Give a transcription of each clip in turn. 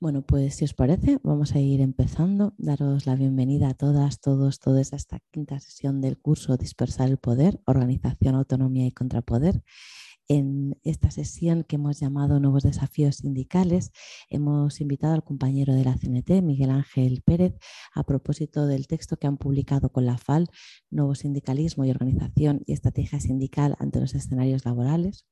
Bueno, pues si os parece, vamos a ir empezando. Daros la bienvenida a todas, todos, todas a esta quinta sesión del curso Dispersar el Poder, Organización, Autonomía y Contrapoder. En esta sesión que hemos llamado Nuevos Desafíos Sindicales, hemos invitado al compañero de la CNT, Miguel Ángel Pérez, a propósito del texto que han publicado con la FAL, Nuevo Sindicalismo y Organización y Estrategia Sindical ante los escenarios laborales.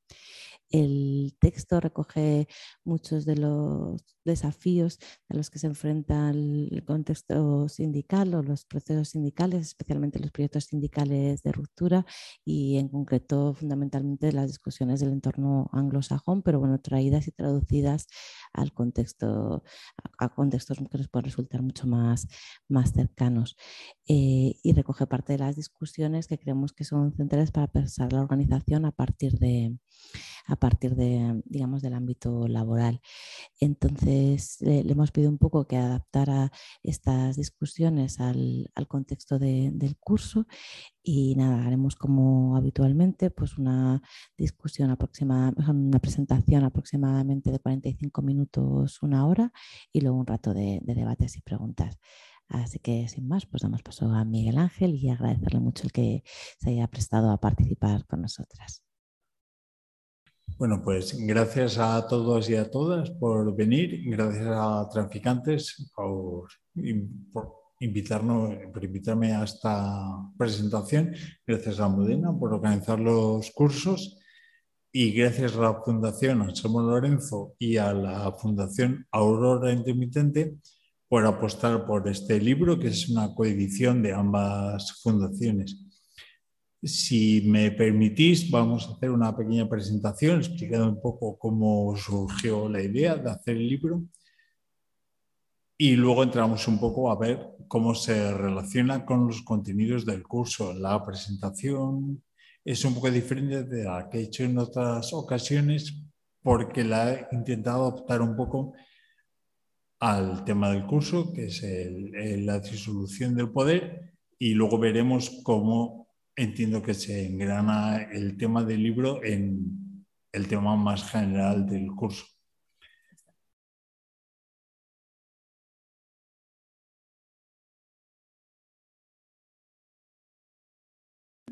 El texto recoge muchos de los desafíos a los que se enfrenta el contexto sindical o los procesos sindicales, especialmente los proyectos sindicales de ruptura y en concreto fundamentalmente las discusiones del entorno anglosajón, pero bueno, traídas y traducidas al contexto, a, contextos que nos pueden resultar mucho más, más cercanos. Eh, y recoge parte de las discusiones que creemos que son centrales para pensar la organización a partir de, a partir de, digamos, del ámbito laboral. Entonces, le, hemos pedido un poco que adaptara estas discusiones al, contexto del curso y nada, haremos como habitualmente pues una discusión aproximada, una presentación aproximadamente de 45 minutos, una hora y luego un rato de, de debates y preguntas. Así que sin más, pues damos paso a Miguel Ángel y agradecerle mucho el que se haya prestado a participar con nosotras. Bueno, pues gracias a todos y a todas por venir, gracias a Traficantes por, invitarnos, por invitarme a esta presentación, gracias a Modena por organizar los cursos y gracias a la Fundación Anselmo Lorenzo y a la Fundación Aurora Intermitente por apostar por este libro, que es una coedición de ambas fundaciones. Si me permitís, vamos a hacer una pequeña presentación explicando un poco cómo surgió la idea de hacer el libro y luego entramos un poco a ver cómo se relaciona con los contenidos del curso. La presentación es un poco diferente de la que he hecho en otras ocasiones porque la he intentado adaptar un poco al tema del curso, que es la disolución del poder, y luego veremos cómo entiendo que se engrana el tema del libro en el tema más general del curso.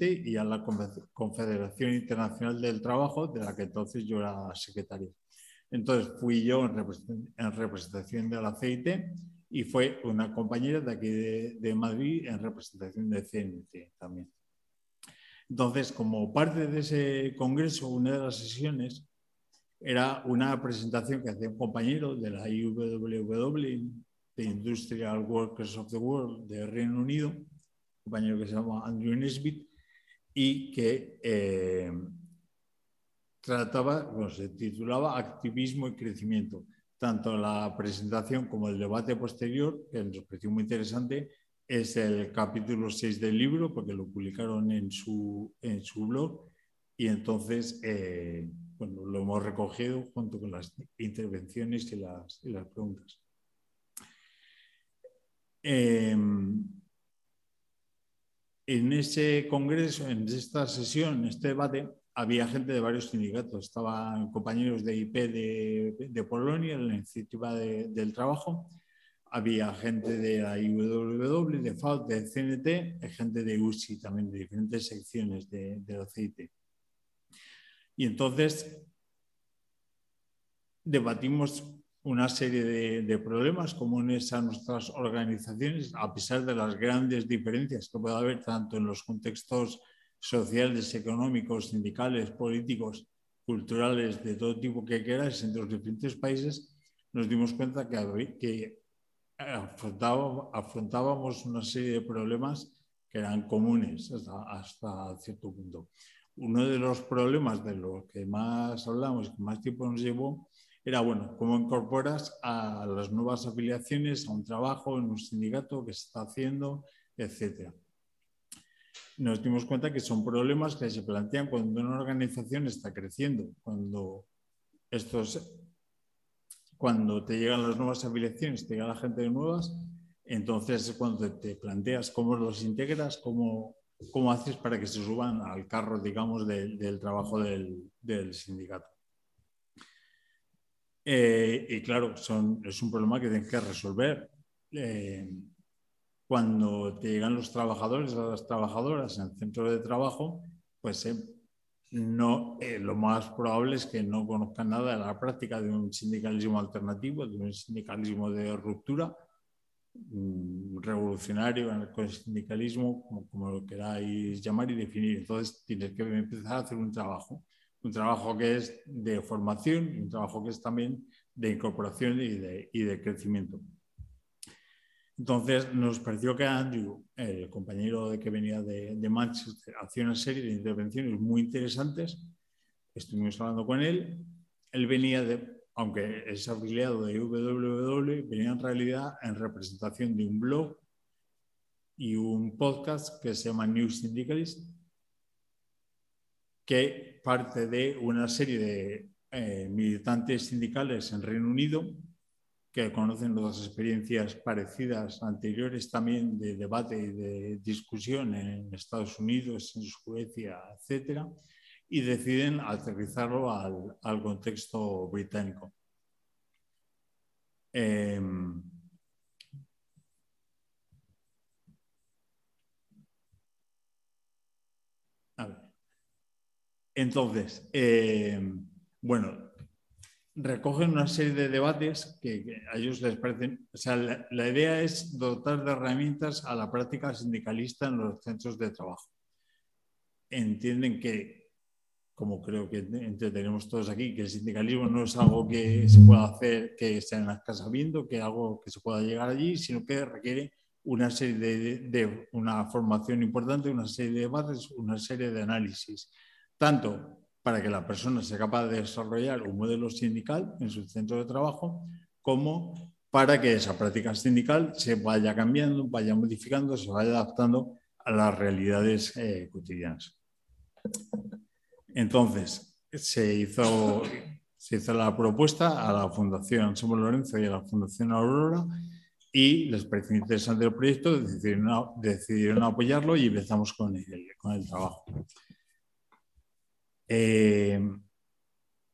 Y a la Confederación Internacional del Trabajo, de la que entonces yo era secretario. Entonces fui yo en representación del aceite y fue una compañera de aquí de, de Madrid en representación de CNT también. Entonces, como parte de ese congreso, una de las sesiones era una presentación que hacía un compañero de la IWW, de Industrial Workers of the World de Reino Unido, un compañero que se llama Andrew Nesbitt, y que eh, trataba, bueno, se titulaba Activismo y Crecimiento. Tanto la presentación como el debate posterior, que nos pareció muy interesante, es el capítulo 6 del libro, porque lo publicaron en su, en su blog, y entonces eh, bueno, lo hemos recogido junto con las intervenciones y las, y las preguntas. Em, en ese congreso, en esta sesión, en este debate, había gente de varios sindicatos. Estaban compañeros de IP de, de Polonia, la iniciativa del trabajo, había gente de la IWW, de FAUT, de CNT, gente de UCI también, de diferentes secciones de, del aceite. Y entonces debatimos una serie de, de, problemas comunes a nuestras organizaciones, a pesar de las grandes diferencias que puede haber tanto en los contextos sociales, económicos, sindicales, políticos, culturales, de todo tipo que queráis entre los diferentes países, nos dimos cuenta que, que afrontábamos, una serie de problemas que eran comunes hasta, cierto punto. Uno de los problemas de los que más hablamos, que más tiempo nos llevó, era, bueno, cómo incorporas a las nuevas afiliaciones a un trabajo en un sindicato que se está haciendo, etcétera. nos dimos cuenta que son problemas que se plantean cuando una organización está creciendo, cuando estos, cuando te llegan las nuevas afiliaciones, te llega la gente de nuevas, entonces es cuando te planteas cómo los integras, cómo, cómo haces para que se suban al carro, digamos, del trabajo del, sindicato. Eh, y claro, son, es un problema que tienes que resolver. Eh, cuando te llegan los trabajadores o las trabajadoras en el centro de trabajo, pues eh, no, eh, lo más probable es que no conozcan nada de la práctica de un sindicalismo alternativo, de un sindicalismo de ruptura, mm, revolucionario con el sindicalismo, como, como, lo queráis llamar y definir. Entonces tienes que empezar a hacer un trabajo, un trabajo que es de formación un trabajo que es también de incorporación y de, y de crecimiento. Entonces nos pareció que Andrew, el compañero de que venía de, Manchester, hacía una serie de intervenciones muy interesantes. Estuvimos hablando con él. Él venía de, aunque es afiliado de WWW, venía en realidad en representación de un blog y un podcast que se llama New Syndicalist, que parte de una serie de eh, militantes sindicales en Reino Unido que conocen las experiencias parecidas anteriores también de debate y de discusión en Estados Unidos, en Suecia, etcétera, y deciden aterrizarlo al, contexto británico. Em, Entonces, em, bueno, recogen una serie de debates que, a ellos les parecen, o sea, la, idea es dotar de herramientas a la práctica sindicalista en los centros de trabajo. Entienden que, como creo que tenemos todos aquí, que el sindicalismo no es algo que se pueda hacer, que esté en las casas viendo, que algo que se pueda llegar allí, sino que requiere una serie de, de una formación importante, una serie de debates, una serie de análisis, tanto para que la persona sea capaz de desarrollar un modelo sindical en su centro de trabajo, como para que esa práctica sindical se vaya cambiando, vaya modificando, se vaya adaptando a las realidades eh, cotidianas. Entonces, se hizo, se hizo la propuesta a la Fundación Somos Lorenzo y a la Fundación Aurora y les pareció interesante el proyecto, decidieron, decidieron apoyarlo y empezamos con con el trabajo. Eh,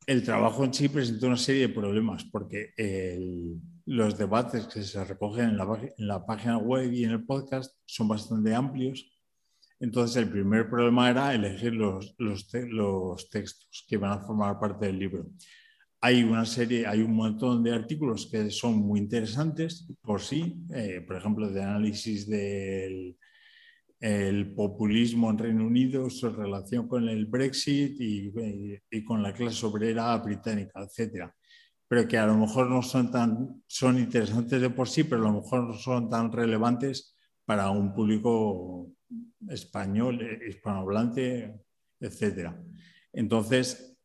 el trabajo en sí presenta una serie de problemas porque los debates que se recogen en la, página web y en el podcast son bastante amplios. Entonces, el primer problema era elegir los, textos que van a formar parte del libro. Hay una serie, hay un montón de artículos que son muy interesantes por sí, eh, por ejemplo, de análisis del, el populismo en Reino Unido, su relación con el Brexit y, con la clase obrera británica, etcétera. Pero que a lo mejor no son tan son interesantes de por sí, pero a lo mejor no son tan relevantes para un público español, hispanohablante, etcétera. Entonces,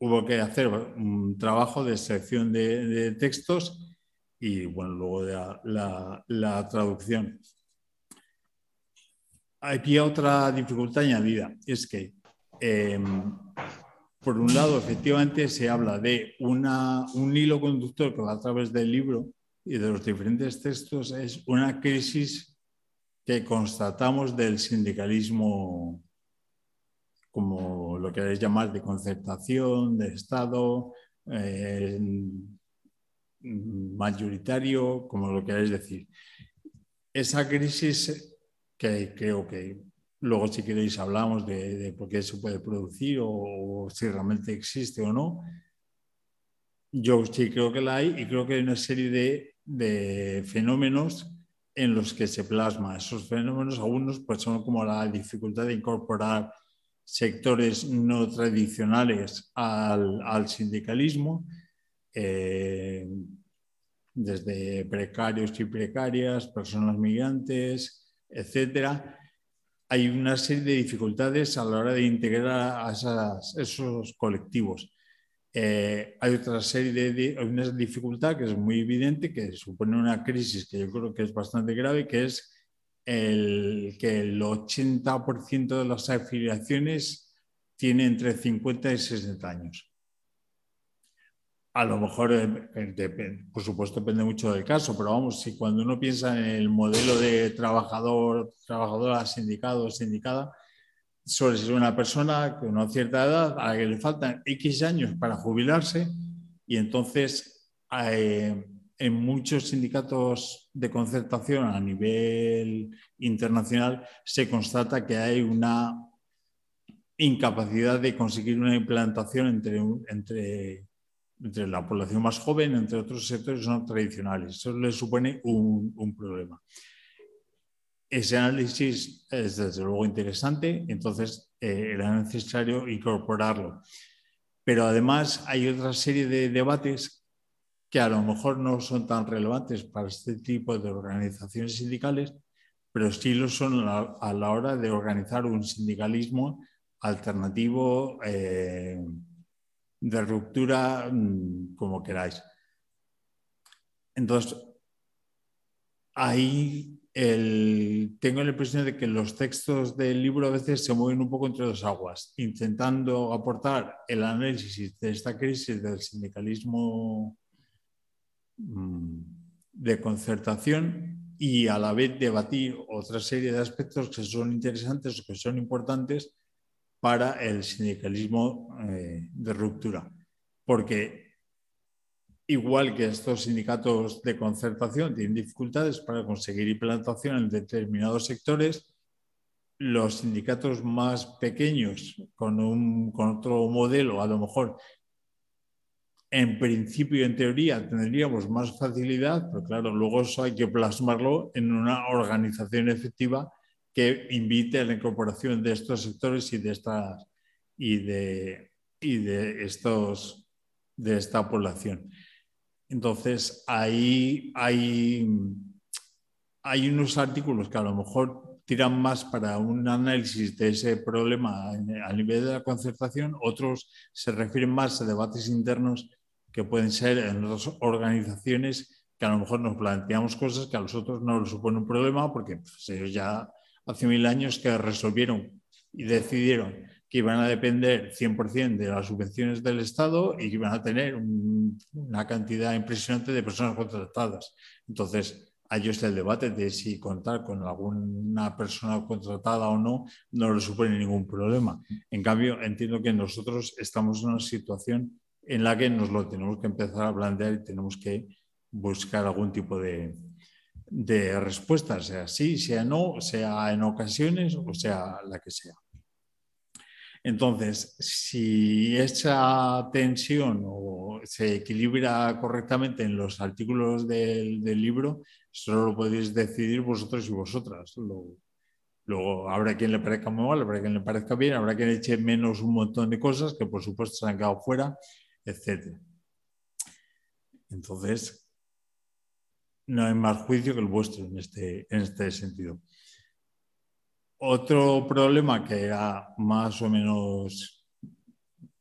hubo que hacer un trabajo de selección de, textos y, bueno, luego de la, la traducción. Aquí otra dificultad añadida, es que, em, por un lado, efectivamente se habla de un hilo conductor que va a través del libro y de los diferentes textos, es una crisis que constatamos del sindicalismo, como lo queréis llamar, de concertación, de Estado, eh, mayoritario, como lo queráis decir. Esa crisis que creo que luego si queréis hablamos de, por qué se puede producir o, si realmente existe o no. Yo sí creo que la hay y creo que hay una serie de, de fenómenos en los que se plasma. Esos fenómenos, algunos pues son como la dificultad de incorporar sectores no tradicionales al, al sindicalismo, eh, desde precarios y precarias, personas migrantes, etcétera, hay una serie de dificultades a la hora de integrar a esos colectivos. Eh, hay otra serie de, una dificultad que es muy evidente, que supone una crisis que yo creo que es bastante grave, que es el, que el 80% de las afiliaciones tiene entre 50 y 60 años. A lo mejor, eh, por supuesto, depende mucho del caso, pero vamos, si cuando uno piensa en el modelo de trabajador, trabajadora, sindicado, sindicada, suele ser una persona con una cierta edad a la que le faltan X años para jubilarse y entonces eh, en muchos sindicatos de concertación a nivel internacional se constata que hay una incapacidad de conseguir una implantación entre, entre la población más joven, entre otros sectores no tradicionales. Eso le supone un, un problema. Ese análisis es desde luego interesante, entonces eh, era necesario incorporarlo. Pero además hay otra serie de debates que a lo mejor no son tan relevantes para este tipo de organizaciones sindicales, pero sí lo son a la hora de organizar un sindicalismo alternativo eh, de ruptura, mm, como queráis. Entonces, ahí tengo la impresión de que los textos del libro a veces se mueven un poco entre dos aguas, intentando aportar el análisis de esta crisis del sindicalismo mm, de concertación y a la vez debatir otra serie de aspectos que son interesantes o que son importantes para el sindicalismo eh, de ruptura. Porque igual que estos sindicatos de concertación tienen dificultades para conseguir implantación en determinados sectores, los sindicatos más pequeños con, un, con otro modelo, a lo mejor en principio en teoría tendríamos más facilidad, pero claro, luego eso hay que plasmarlo en una organización efectiva que invite a la incorporación de estos sectores y de estas y de, y de estos de esta población. Entonces, ahí hay, hay unos artículos que a lo mejor tiran más para un análisis de ese problema a nivel de la concertación, otros se refieren más a debates internos que pueden ser en otras organizaciones que a lo mejor nos planteamos cosas que a los otros no les supone un problema porque pues, ellos ya hace mil años que resolvieron y decidieron que iban a depender 100% de las subvenciones del Estado y que iban a tener una cantidad impresionante de personas contratadas. Entonces, a ellos el debate de si contar con alguna persona contratada o no no les supone ningún problema. En cambio, entiendo que nosotros estamos en una situación en la que nos lo tenemos que empezar a plantear y tenemos que buscar algún tipo de, de respuesta, sea sí, sea no, sea en ocasiones o sea la que sea. Entonces, si esa tensión se equilibra correctamente en los artículos del, libro, solo lo podéis decidir vosotros y vosotras. Luego, habrá quien le parezca muy mal, habrá quien le parezca bien, habrá quien eche menos un montón de cosas que por supuesto se han quedado fuera, etc. Entonces, no hay más juicio que el vuestro en este, en este sentido. Otro problema que era más o menos,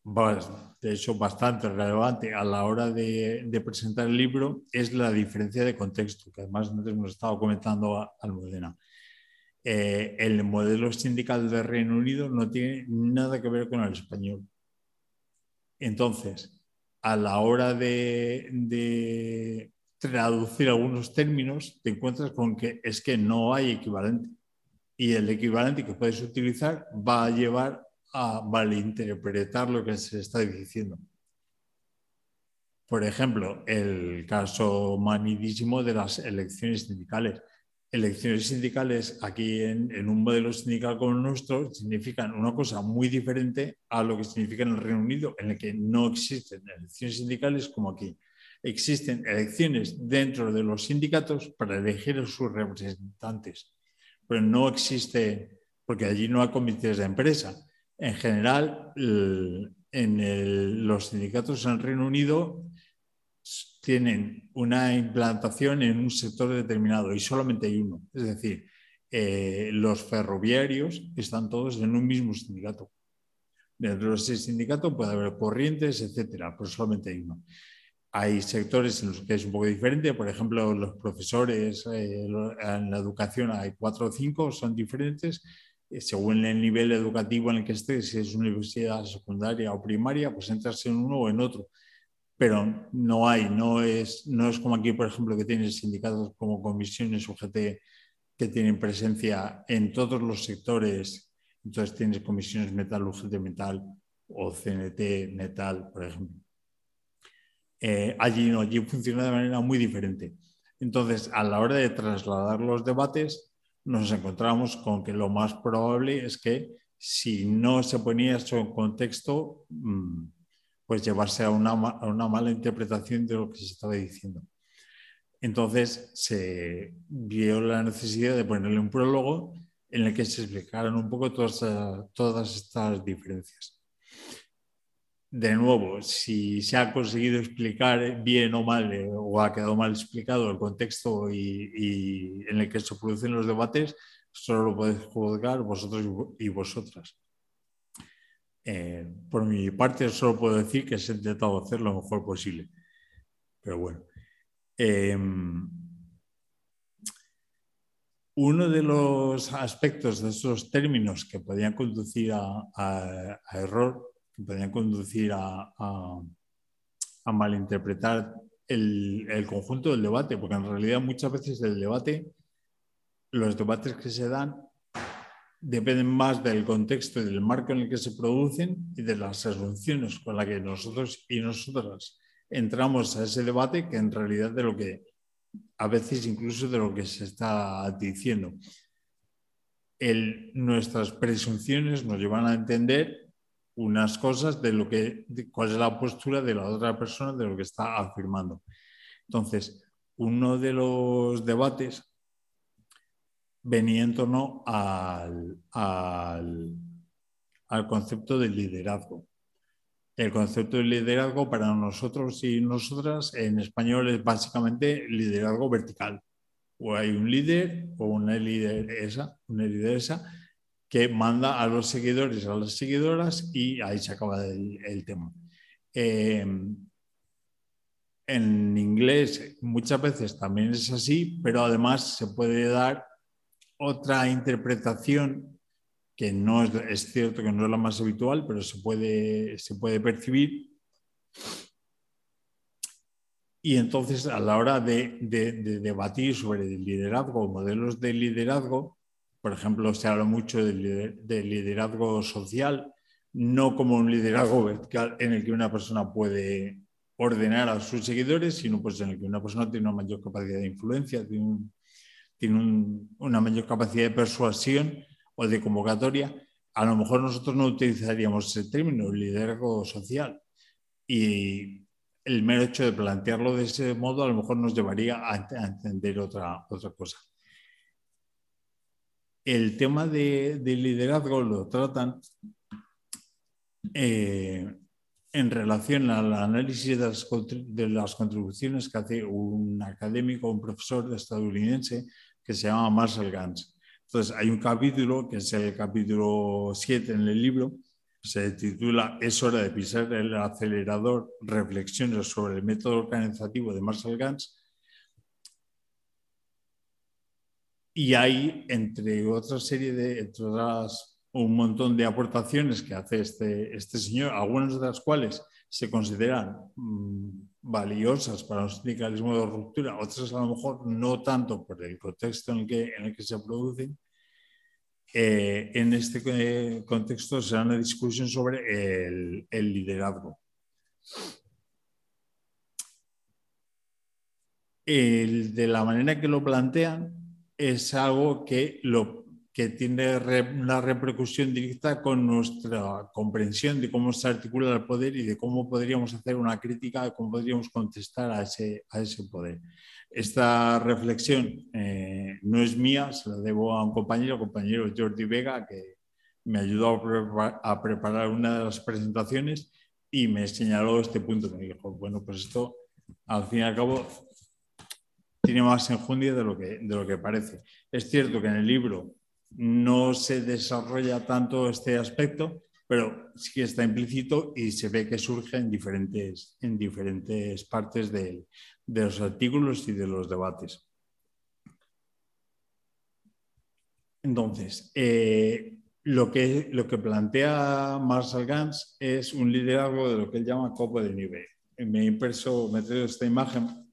de hecho, bastante relevante a la hora de, presentar el libro es la diferencia de contexto, que además antes hemos estado comentando Almudena. Eh, el modelo sindical de Reino Unido no tiene nada que ver con el español. Entonces, a la hora de traducir algunos términos, te encuentras con que es que no hay equivalente y el equivalente que puedes utilizar va a llevar a malinterpretar lo que se está diciendo. Por ejemplo, el caso manidísimo de las elecciones sindicales. Elecciones sindicales aquí en, un modelo sindical como el nuestro significan una cosa muy diferente a lo que significa en el Reino Unido, en el que no existen elecciones sindicales como aquí. Existen elecciones dentro de los sindicatos para elegir a sus representantes pero no existe, porque allí no hay comités de empresa. En general, en los sindicatos en el Reino Unido tienen una implantación en un sector determinado y solamente hay uno. Es decir, eh, los ferroviarios están todos en un mismo sindicato. Dentro de ese sindicato puede haber corrientes, etcétera, pero solamente hay uno. Hay sectores en los que es un poco diferente, por ejemplo, los profesores eh, en la educación hay cuatro o cinco, son diferentes, eh, según el nivel educativo en el que estés, si es universidad secundaria o primaria, pues entras en uno o en otro. Pero no hay, no es, no es como aquí, por ejemplo, que tienes sindicatos como comisiones UGT que tienen presencia en todos los sectores. Entonces tienes comisiones metal, UGT metal o CNT metal, por ejemplo. Eh, allí no, allí funciona de manera muy diferente. Entonces, a la hora de trasladar los debates, nos encontramos con que lo más probable es que si no se ponía eso en contexto, mm, pues llevarse a una, una mala interpretación de lo que se estaba diciendo. Entonces se vio la necesidad de ponerle un prólogo en el que se explicaran un poco todas, todas estas diferencias. De nuevo, si se ha conseguido explicar bien o mal eh, o ha quedado mal explicado el contexto y, en el que se producen los debates, solo lo podéis juzgar vosotros y vosotras. Eh, por mi parte, solo puedo decir que se ha intentado hacer lo mejor posible. Pero bueno. Em, uno de los aspectos de esos términos que podían conducir a, error, que podían conducir a, malinterpretar el, el, conjunto del debate, porque en realidad muchas veces el debate, los debates que se dan dependen más del contexto y del marco en el que se producen y de las asunciones con las que nosotros y nosotras entramos a ese debate que en realidad de lo que a veces incluso de lo que se está diciendo. nuestras presunciones nos llevan a entender unas cosas de lo que, cuál es la postura de la otra persona de lo que está afirmando. Entonces, uno de los debates venía en torno al, al, al concepto del liderazgo. El concepto de liderazgo para nosotros y nosotras en español es básicamente liderazgo vertical. O hay un líder o una lideresa, una lideresa que manda a los seguidores, a las seguidoras y ahí se acaba el, tema. Em, en inglés muchas veces también es así, pero además se puede dar otra interpretación que no es, cierto que no es la más habitual, pero se puede, se puede percibir. Y entonces, a la hora de, debatir sobre el liderazgo, modelos de liderazgo, por ejemplo, se habla mucho del, liderazgo social, no como un liderazgo vertical en el que una persona puede ordenar a sus seguidores, sino pues en el que una persona tiene una mayor capacidad de influencia, tiene, una mayor capacidad de persuasión o de convocatoria, a lo mejor nosotros no utilizaríamos ese término, liderazgo social. Y el mero hecho de plantearlo de ese modo a lo mejor nos llevaría a, entender otra, otra cosa. El tema de, liderazgo lo tratan eh, en relación al análisis de las, de las, contribuciones que hace un académico, un profesor estadounidense que se llama Marshall Gans. Entonces, hay un capítulo, que es el capítulo 7 en el libro, se titula Es hora de pisar el acelerador, reflexiones sobre el método organizativo de Marshall Gans. Y hay, entre otras serie de, entre otras, un montón de aportaciones que hace este, este señor, algunas de las cuales se consideran mm, valiosas para un sindicalismo de ruptura, otras a lo mejor no tanto por el contexto en el que, en el que se producen. Eh, en este eh, contexto será una discusión sobre el, el liderazgo. El, de la manera que lo plantean es algo que lo que tiene una repercusión directa con nuestra comprensión de cómo se articula el poder y de cómo podríamos hacer una crítica, de cómo podríamos contestar a ese, a ese poder. Esta reflexión eh, no es mía, se la debo a un compañero, compañero Jordi Vega, que me ayudó a, preparar una de las presentaciones y me señaló este punto. Me dijo, bueno, pues esto al fin y al cabo tiene más enjundia de lo que, de lo que parece. Es cierto que en el libro no se desarrolla tanto este aspecto, pero sí que está implícito y se ve que surge en diferentes, en diferentes partes de, los artículos y de los debates. Entonces, eh, lo, que, lo que plantea Marshall Gans es un liderazgo de lo que él llama copo de nivel. Me he impreso, me he traído esta imagen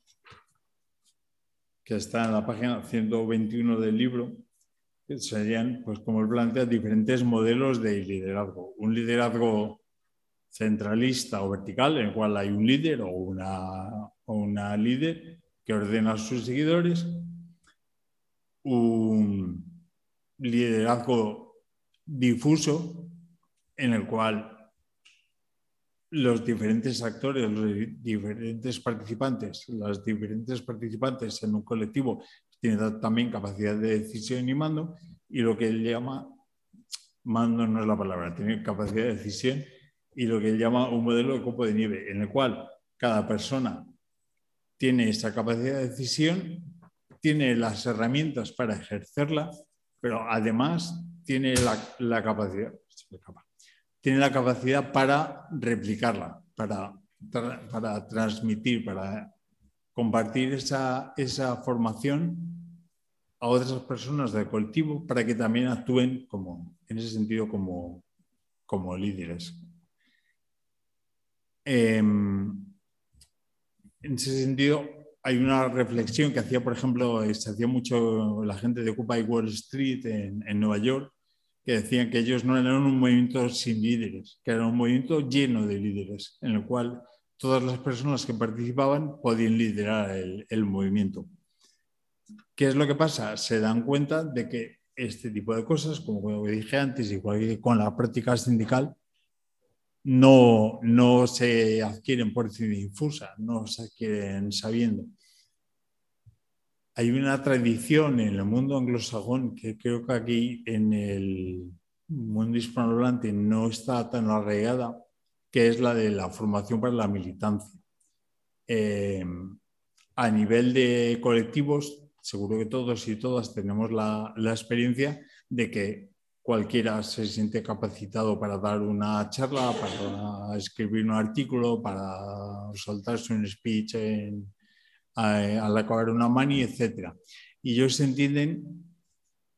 que está en la página 121 del libro, serían, pues como él plantea, diferentes modelos de liderazgo. Un liderazgo centralista o vertical, en el cual hay un líder o una, o una líder que ordena a sus seguidores. Un liderazgo difuso, en el cual los diferentes actores, los diferentes participantes, las diferentes participantes en un colectivo tienen también capacidad de decisión y mando, y lo que él llama, mando no es la palabra, tiene capacidad de decisión, y lo que él llama un modelo de copo de nieve, en el cual cada persona tiene esa capacidad de decisión, tiene las herramientas para ejercerla, pero además tiene la, la capacidad, tiene la capacidad para replicarla, para, para transmitir, para compartir esa, esa, formación a otras personas del colectivo para que también actúen como, en ese sentido como, como líderes. Em, en ese sentido, hay una reflexión que hacía, por ejemplo, se hacía mucho la gente de Occupy Wall Street en, en Nueva York, que decían que ellos no eran un movimiento sin líderes, que era un movimiento lleno de líderes, en el cual todas las personas que participaban podían liderar el, movimiento. ¿Qué es lo que pasa? Se dan cuenta de que este tipo de cosas, como dije antes, igual que con la práctica sindical, no, no se adquieren por difusa, no se adquieren sabiendo hay una tradición en el mundo anglosajón que creo que aquí en el mundo hispanohablante no está tan arraigada, que es la de la formación para la militancia. Eh, a nivel de colectivos, seguro que todos y todas tenemos la, la, experiencia de que cualquiera se siente capacitado para dar una charla, para escribir un artículo, para soltarse un speech en, al acabar una mani, etc. Y ellos entienden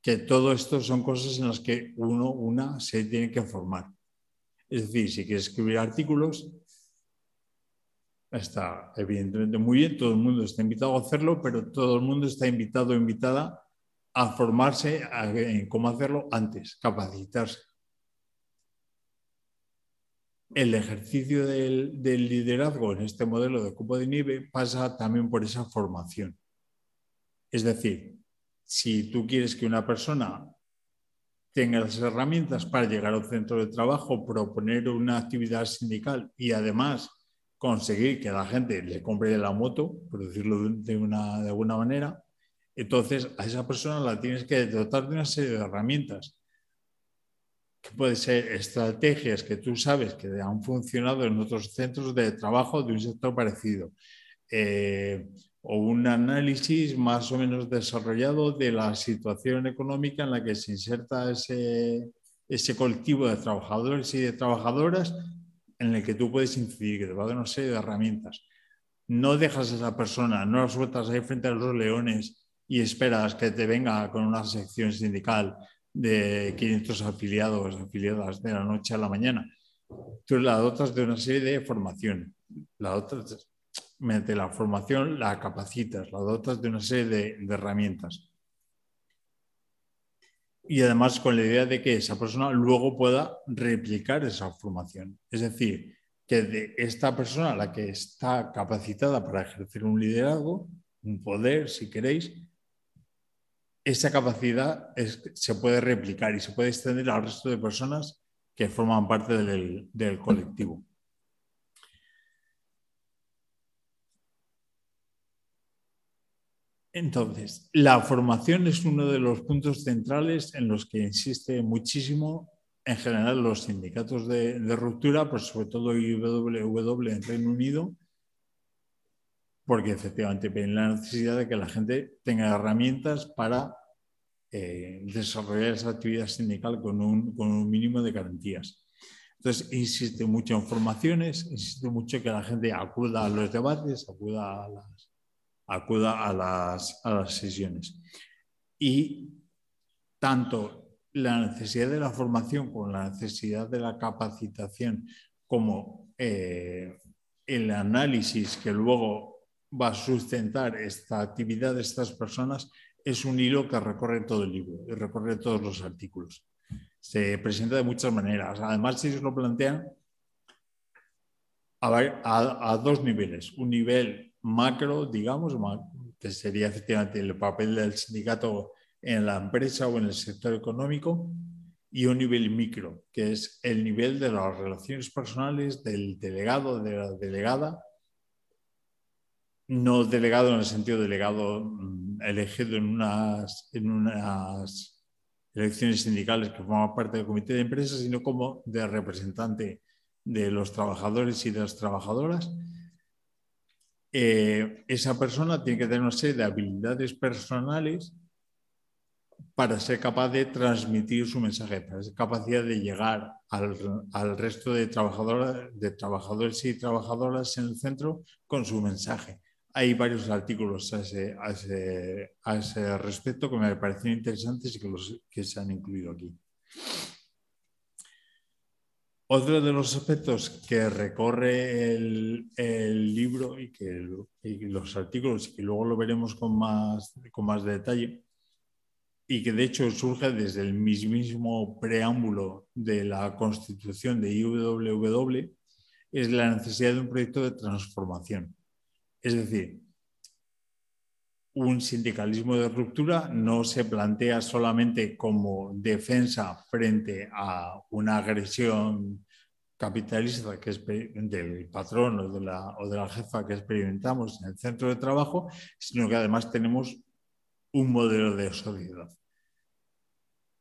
que todo esto son cosas en las que uno, una, se tiene que formar. Es decir, si quieres escribir artículos, está evidentemente muy bien, todo el mundo está invitado a hacerlo, pero todo el mundo está invitado o invitada a formarse en cómo hacerlo antes, capacitarse el ejercicio del, liderazgo en este modelo de cupo de nieve pasa también por esa formación. Es decir, si tú quieres que una persona tenga las herramientas para llegar al centro de trabajo, proponer una actividad sindical y además conseguir que la gente le compre la moto, por decirlo de, una, de alguna manera, entonces a esa persona la tienes que dotar de una serie de herramientas que puede ser estrategias que tú sabes que han funcionado en otros centros de trabajo de un sector parecido, eh, o un análisis más o menos desarrollado de la situación económica en la que se inserta ese, ese colectivo de trabajadores y de trabajadoras en el que tú puedes incidir, que te va a dar una serie de herramientas. No dejas a esa persona, no la sueltas ahí frente a los leones y esperas que te venga con una sección sindical de 500 afiliados, afiliadas de la noche a la mañana. Tú la dotas de una serie de formación. La dotas, mediante la formación la capacitas, la dotas de una serie de, herramientas. Y además con la idea de que esa persona luego pueda replicar esa formación. Es decir, que de esta persona, la que está capacitada para ejercer un liderazgo, un poder, si queréis, esa capacidad se puede replicar y se puede extender al resto de personas que forman parte del, colectivo. Entonces, la formación es uno de los puntos centrales en los que insiste muchísimo en general los sindicatos de, ruptura, pero sobre todo IWW en Reino Unido, porque efectivamente ven la necesidad de que la gente tenga herramientas para eh, desarrollar esa actividad sindical con un, mínimo de garantías. Entonces, insiste mucho en formaciones, insiste mucho que la gente acuda a los debates, acuda a las, acuda a las, a las sesiones. Y tanto la necesidad de la formación como la necesidad de la capacitación, como eh, el análisis que luego va a sustentar esta actividad de estas personas, es un hilo que recorre todo el libro y recorre todos los artículos. Se presenta de muchas maneras. Además, ellos lo plantean a, a dos niveles. Un nivel macro, digamos, que sería efectivamente el papel del sindicato en la empresa o en el sector económico, y un nivel micro, que es el nivel de las relaciones personales del delegado, de la delegada, no delegado en el sentido delegado mm, elegido en unas, elecciones sindicales que forman parte del comité de empresa, sino como de representante de los trabajadores y de las trabajadoras. Eh, esa persona tiene que tener una serie de habilidades personales para ser capaz de transmitir su mensaje, para ser capacidad de llegar al, resto de, de trabajadores y trabajadoras en el centro con su mensaje hay varios artículos a ese, respecto que me parecen interesantes y que, se han incluido aquí. Otro de los aspectos que recorre el, libro y que los artículos, y que luego lo veremos con más, con más detalle, y que de hecho surge desde el mismísimo preámbulo de la constitución de IWW, es la necesidad de un proyecto de transformación es decir, un sindicalismo de ruptura no se plantea solamente como defensa frente a una agresión capitalista que es del patrón o de, la, o de la jefa que experimentamos en el centro de trabajo, sino que además tenemos un modelo de sociedad.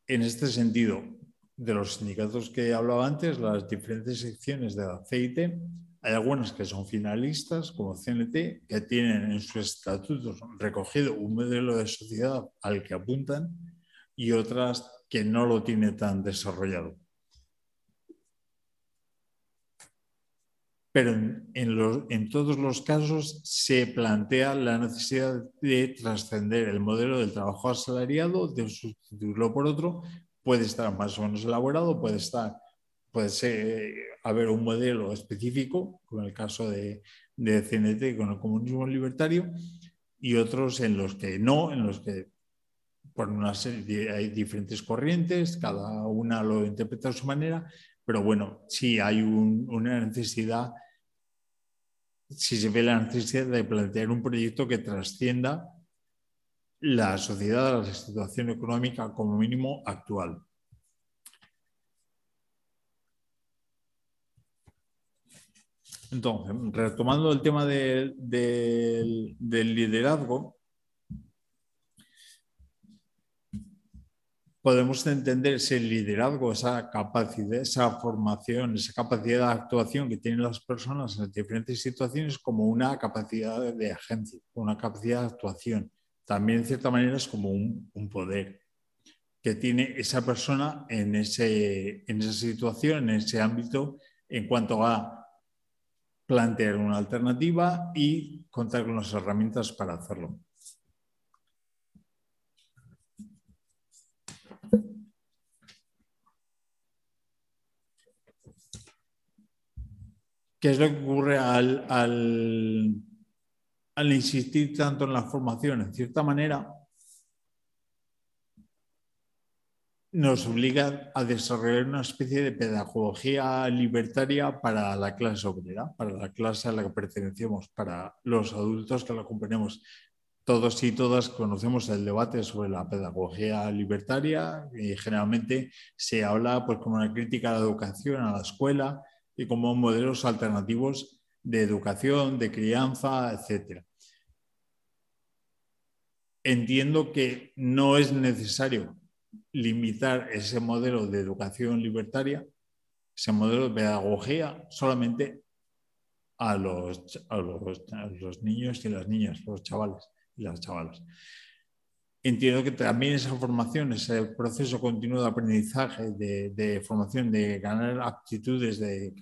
En este sentido, de los sindicatos que hablaba antes, las diferentes secciones de la CIT hay algunas que son finalistas, como CNT, que tienen en sus estatutos recogido un modelo de sociedad al que apuntan y otras que no lo tienen tan desarrollado. Pero en, todos los casos se plantea la necesidad de trascender el modelo del trabajo asalariado, de sustituirlo por otro. Puede estar más o menos elaborado, puede estar puede ser, haber un modelo específico, como en el caso de, CNT con el comunismo libertario, y otros en los que no, en los que por una hay diferentes corrientes, cada una lo interpreta a su manera, pero bueno, sí hay una necesidad, si se ve la necesidad de plantear un proyecto que trascienda la sociedad, la situación económica como mínimo actual. Entonces, retomando el tema del liderazgo, podemos entender ese liderazgo, esa capacidad, esa formación, esa capacidad de actuación que tienen las personas en diferentes situaciones como una capacidad de agencia, una capacidad de actuación. También, en cierta manera, es como un, poder que tiene esa persona en, ese, en esa situación, en ese ámbito, en cuanto a plantear una alternativa y contar con las herramientas para hacerlo. ¿Qué es lo que ocurre al, al insistir tanto en la formación? En cierta manera, nos obliga a desarrollar una especie de pedagogía libertaria para la clase obrera, para la clase a la que pertenecemos, para los adultos que la componemos. Todos y todas conocemos el debate sobre la pedagogía libertaria y generalmente se habla pues, como una crítica a la educación, a la escuela y como modelos alternativos de educación, de crianza, etc. Entiendo que no es necesario limitar ese modelo de educación libertaria, ese modelo de pedagogía, solamente a los, los, niños y las niñas, los chavales y las chavalas. entiendo que también esa formación, ese proceso continuo de aprendizaje, de, formación, de ganar aptitudes, de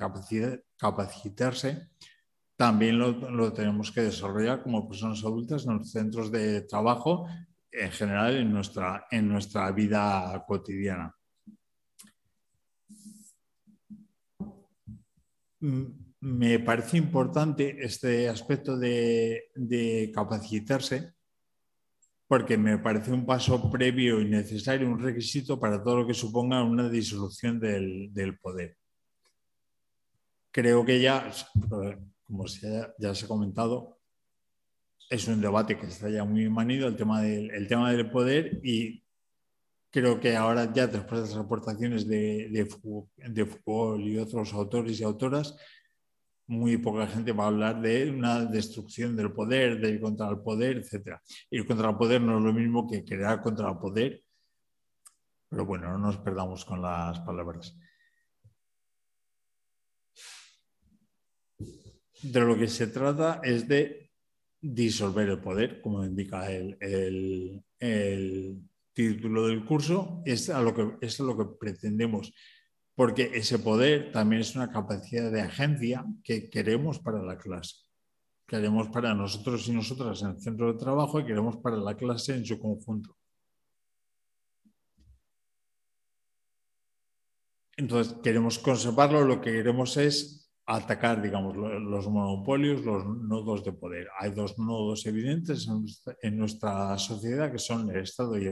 capacitarse, también lo, tenemos que desarrollar como personas adultas en los centros de trabajo, en general en nuestra, en nuestra vida cotidiana. Mm, me parece importante este aspecto de capacitarse porque me parece un paso previo y necesario, un requisito para todo lo que suponga una disolución del, poder. Creo que ya, como ya se ha comentado, es un debate que está ya muy manido el tema del, tema del poder y creo que ahora ya después de las aportaciones de, de Foucault y otros autores y autoras, muy poca gente va a hablar de una destrucción del poder, de ir contra el poder, etc. Ir contra el poder no es lo mismo que crear contra el poder, pero bueno, no nos perdamos con las palabras. De lo que se trata es de disolver el poder, como indica el, título del curso, es a lo que, es a lo que pretendemos porque ese poder también es una capacidad de agencia que queremos para la clase. Queremos para nosotros y nosotras en el centro de trabajo y queremos para la clase en su conjunto. Entonces, queremos conservarlo, lo que queremos es atacar, digamos, los monopolios, los nodos de poder. Hay dos nodos evidentes en nuestra sociedad que son el Estado y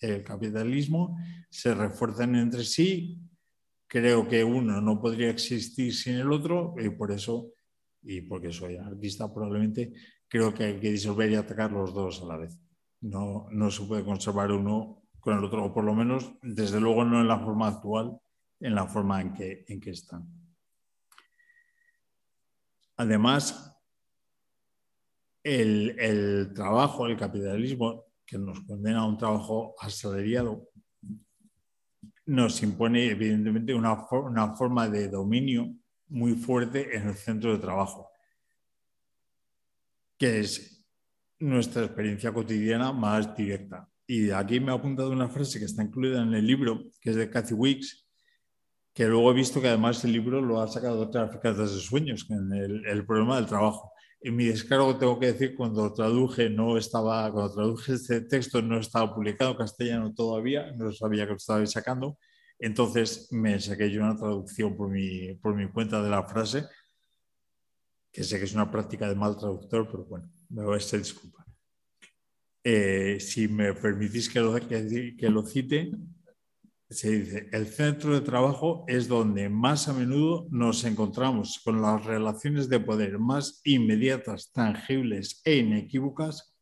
el capitalismo. Se refuerzan entre sí creo que uno no podría existir sin el otro y por eso, y porque soy artista probablemente, creo que hay que disolver y atacar los dos a la vez. No, no se puede conservar uno con el otro, o por lo menos, desde luego no en la forma actual, en la forma en que, en que están. Además, el, trabajo, el capitalismo, que nos condena a un trabajo asalariado, nos impone evidentemente una, una forma de dominio muy fuerte en el centro de trabajo, que es nuestra experiencia cotidiana más directa. Y aquí me ha apuntado una frase que está incluida en el libro, que es de Cathy Weeks, que luego he visto que además el libro lo ha sacado de África de Sueños, en el, problema del trabajo. En mi descargo tengo que decir cuando traduje no estaba cuando traduje este texto no estaba publicado castellano todavía no sabía que lo estaba sacando. Entonces me saqué yo una traducción por mi, por mi cuenta de la frase que sé que es una práctica de mal traductor pero bueno me voy a hacer disculpa. Eh, si me permitís que lo, que lo cite se dice, el centro de trabajo es donde más a menudo nos encontramos con las relaciones de poder más inmediatas, tangibles e inequívocas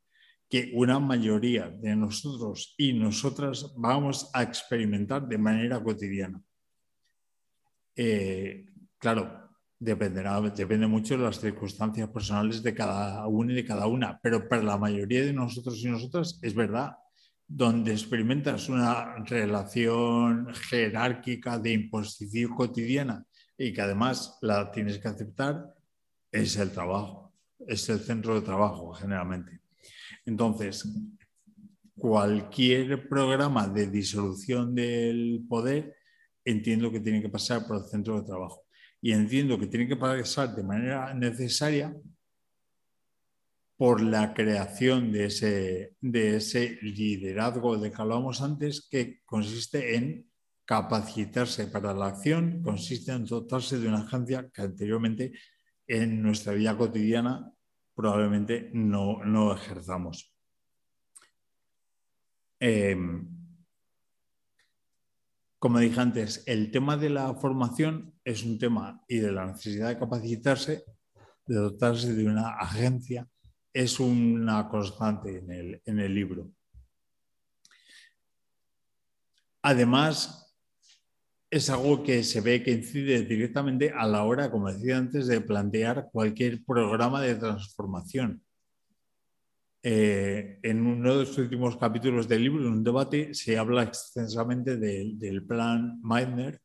que una mayoría de nosotros y nosotras vamos a experimentar de manera cotidiana. Eh, claro, dependerá, depende mucho de las circunstancias personales de cada uno y de cada una, pero para la mayoría de nosotros y nosotras es verdad donde experimentas una relación jerárquica de imposición cotidiana y que además la tienes que aceptar, es el trabajo, es el centro de trabajo generalmente. Entonces, cualquier programa de disolución del poder entiendo que tiene que pasar por el centro de trabajo y entiendo que tiene que pasar de manera necesaria por la creación de ese, de ese liderazgo de que hablábamos antes, que consiste en capacitarse para la acción, consiste en dotarse de una agencia que anteriormente en nuestra vida cotidiana probablemente no, no ejerzamos. Em, como dije antes, el tema de la formación es un tema y de la necesidad de capacitarse, de dotarse de una agencia es una constante en el, libro. Además, es algo que se ve que incide directamente a la hora, como decía antes, de plantear cualquier programa de transformación. Eh, en uno de los últimos capítulos del libro, en un debate, se habla extensamente del plan Meitner.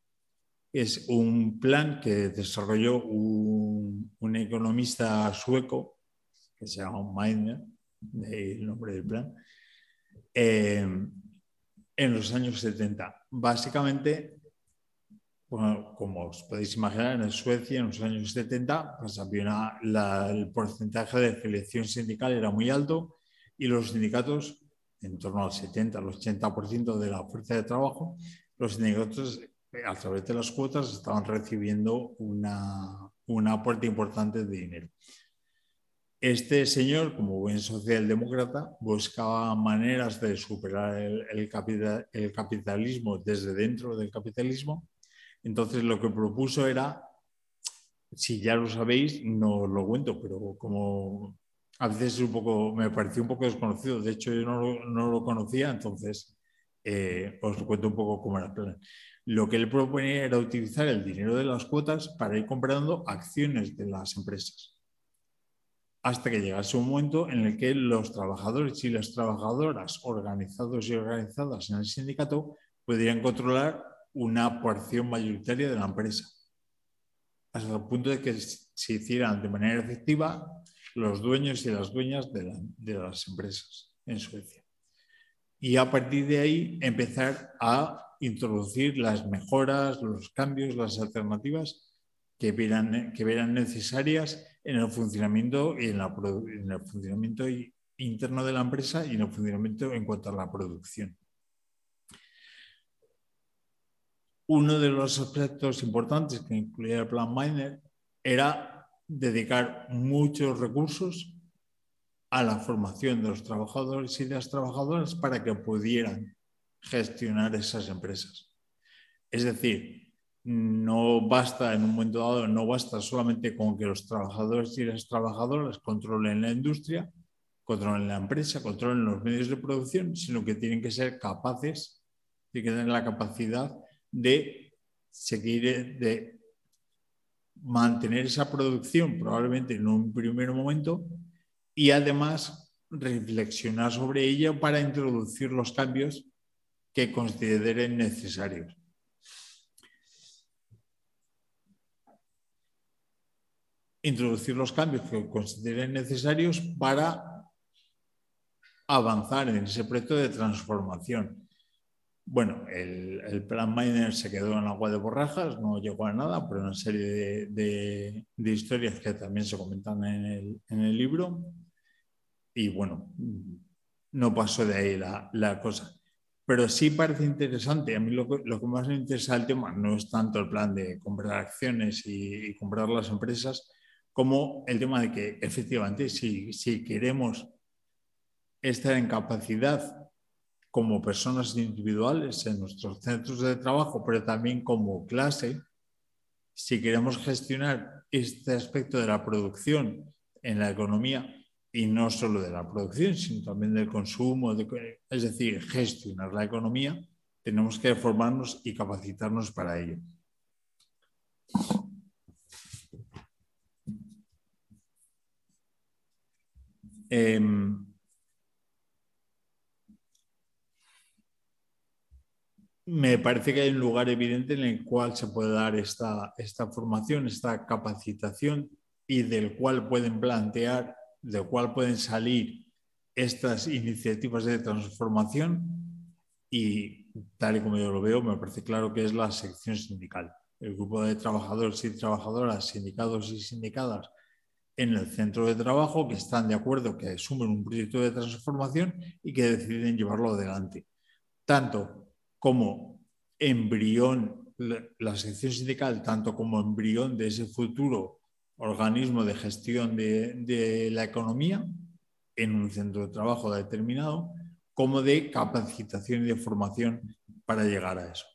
Es un plan que desarrolló un economista sueco que se llama Meitner, el nombre del plan, em, en los años 70. Básicamente, como os podéis imaginar, en Suecia en los años 70 pues había el porcentaje de selección sindical era muy alto y los sindicatos, en torno al 70 al 80% de la fuerza de trabajo, los sindicatos a través de las cuotas estaban recibiendo una, un aporte importante de dinero. Este señor, como buen socialdemócrata, buscaba maneras de superar el, capitalismo desde dentro del capitalismo. Entonces lo que propuso era, si ya lo sabéis, no lo cuento, pero como a veces un poco, me pareció un poco desconocido, de hecho yo no lo, conocía, entonces eh, os cuento un poco cómo era el plan. Lo que él proponía era utilizar el dinero de las cuotas para ir comprando acciones de las empresas hasta que llegase un momento en el que los trabajadores y las trabajadoras organizados y organizadas en el sindicato podrían controlar una porción mayoritaria de la empresa, hasta el punto de que se hicieran de manera efectiva los dueños y las dueñas de, las empresas en Suecia. Y a partir de ahí empezar a introducir las mejoras, los cambios, las alternativas que vieran, que necesarias en el funcionamiento y en, el funcionamiento interno de la empresa y en el funcionamiento en cuanto a la producción. Uno de los aspectos importantes que incluía el plan Miner era dedicar muchos recursos a la formación de los trabajadores y de las trabajadoras para que pudieran gestionar esas empresas. Es decir, no basta en un momento dado, no basta solamente con que los trabajadores y las trabajadoras controlen la industria, controlen la empresa, controlen los medios de producción, sino que tienen que ser capaces, tienen que tener la capacidad de seguir, de mantener esa producción probablemente en un primer momento y además reflexionar sobre ella para introducir los cambios que consideren necesarios. Introducir los cambios que consideren necesarios para avanzar en ese proyecto de transformación. Bueno, el, plan Miner se quedó en agua de borrajas, no llegó a nada, pero una serie de, historias que también se comentan en el, libro. Y bueno, no pasó de ahí la, cosa. Pero sí parece interesante, a mí lo que, más me interesa el tema no es tanto el plan de comprar acciones y comprar las empresas, como el tema de que efectivamente si, si queremos estar en capacidad como personas individuales en nuestros centros de trabajo, pero también como clase, si queremos gestionar este aspecto de la producción en la economía, y no solo de la producción, sino también del consumo, es decir, gestionar la economía, tenemos que formarnos y capacitarnos para ello. Em, me parece que hay un lugar evidente en el cual se puede dar esta, esta formación, esta capacitación y del cual pueden plantear, del cual pueden salir estas iniciativas de transformación y tal y como yo lo veo, me parece claro que es la sección sindical. El grupo de trabajadores y trabajadoras, sindicados y sindicadas en el centro de trabajo que están de acuerdo, que asumen un proyecto de transformación y que deciden llevarlo adelante. Tanto como embrión, la sección sindical, tanto como embrión de ese futuro organismo de gestión de, la economía en un centro de trabajo determinado, como de capacitación y de formación para llegar a eso.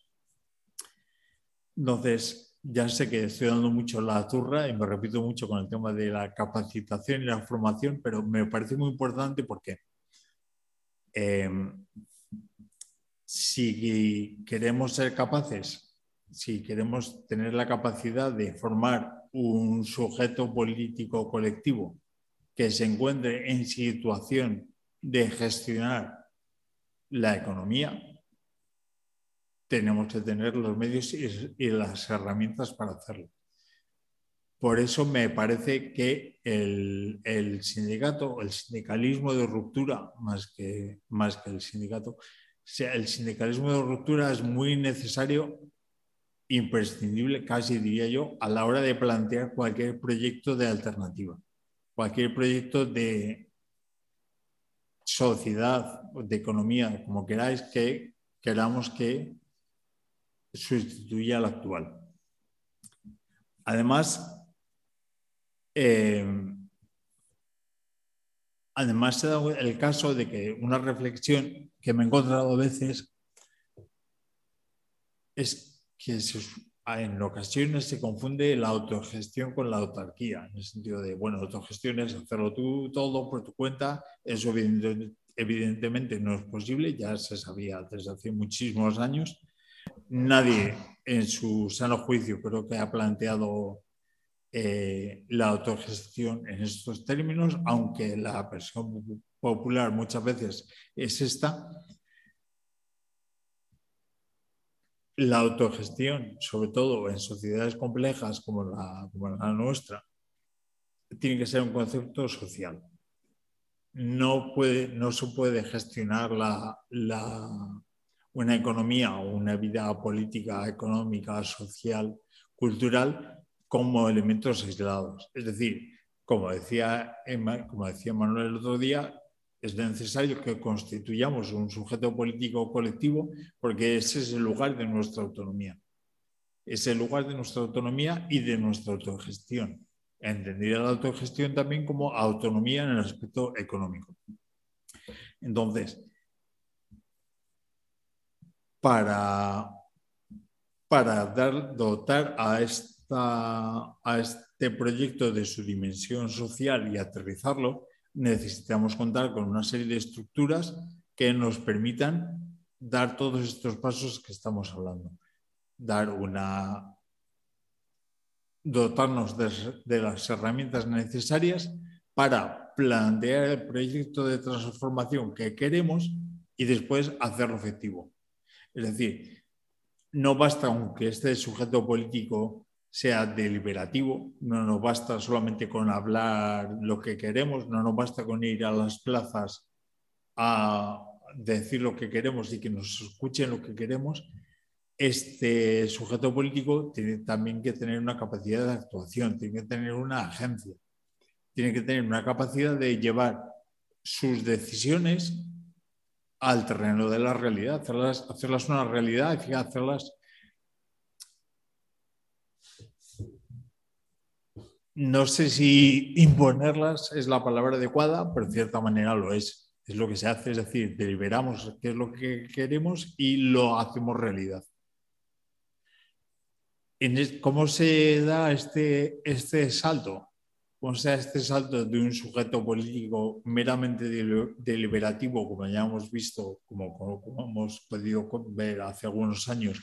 Entonces, ya sé que estoy dando mucho la turra y me repito mucho con el tema de la capacitación y la formación, pero me parece muy importante porque em, si queremos ser capaces, si queremos tener la capacidad de formar un sujeto político colectivo que se encuentre en situación de gestionar la economía, tenemos que tener los medios y, las herramientas para hacerlo. por eso me parece que el, sindicato, el sindicalismo de ruptura, más que, más que el sindicato, el sindicalismo de ruptura es muy necesario, imprescindible, casi diría yo, a la hora de plantear cualquier proyecto de alternativa, cualquier proyecto de sociedad, de economía, como queráis, que queramos que sustituya al actual. Además, eh, además, se da el caso de que una reflexión que me he encontrado a veces es que en ocasiones se confunde la autogestión con la autarquía, en el sentido de, bueno, autogestión es hacerlo tú todo por tu cuenta, eso evidentemente no es posible, ya se sabía desde hace muchísimos años. Nadie en su sano juicio creo que ha planteado eh, la autogestión en estos términos, aunque la versión popular muchas veces es esta. La autogestión, sobre todo en sociedades complejas como la, nuestra, tiene que ser un concepto social. No, puede, no se puede gestionar una economía o una vida política, económica, social, cultural como elementos aislados. Es decir, como decía, como decía Manuel el otro día, es necesario que constituyamos un sujeto político colectivo porque ese es el lugar de nuestra autonomía. Es el lugar de nuestra autonomía y de nuestra autogestión. Entendida la autogestión también como autonomía en el aspecto económico. Entonces, para, dar, dotar a a este proyecto de su dimensión social y aterrizarlo, necesitamos contar con una serie de estructuras que nos permitan dar todos estos pasos que estamos hablando. Dar una dotarnos de, las herramientas necesarias para plantear el proyecto de transformación que queremos y después hacerlo efectivo. Es decir, no basta aunque este sujeto político sea deliberativo, no nos basta solamente con hablar lo que queremos, no nos basta con ir a las plazas a decir lo que queremos y que nos escuchen lo que queremos. Este sujeto político tiene también que tener una capacidad de actuación, tiene que tener una agencia, tiene que tener una capacidad de llevar sus decisiones al terreno de la realidad, hacerlas, hacerlas una realidad, hacerlas no sé si imponerlas es la palabra adecuada, pero de cierta manera lo es. Es lo que se hace, es decir, deliberamos qué es lo que queremos y lo hacemos realidad. ¿Cómo se da este, este salto? ¿Cómo se da este salto de un sujeto político meramente deliberativo, como ya hemos visto, como, como hemos podido ver hace algunos años,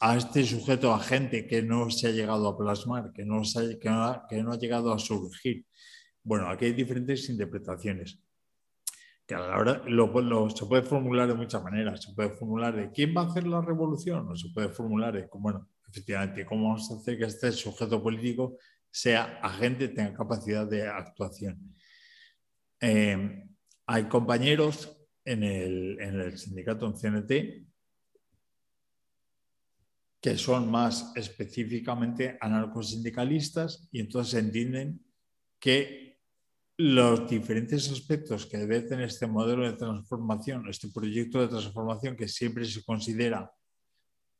a este sujeto agente que no se ha llegado a plasmar, que no, ha, que no, ha, llegado a surgir. Bueno, aquí hay diferentes interpretaciones. Que a la hora lo, se puede formular de muchas maneras. Se puede formular de quién va a hacer la revolución, o se puede formular de, bueno, efectivamente, cómo vamos a hacer que este sujeto político sea agente, tenga capacidad de actuación. Eh, hay compañeros en el, en el sindicato en CNT que son más específicamente anarcosindicalistas y entonces entienden que los diferentes aspectos que debe tener este modelo de transformación, este proyecto de transformación que siempre se considera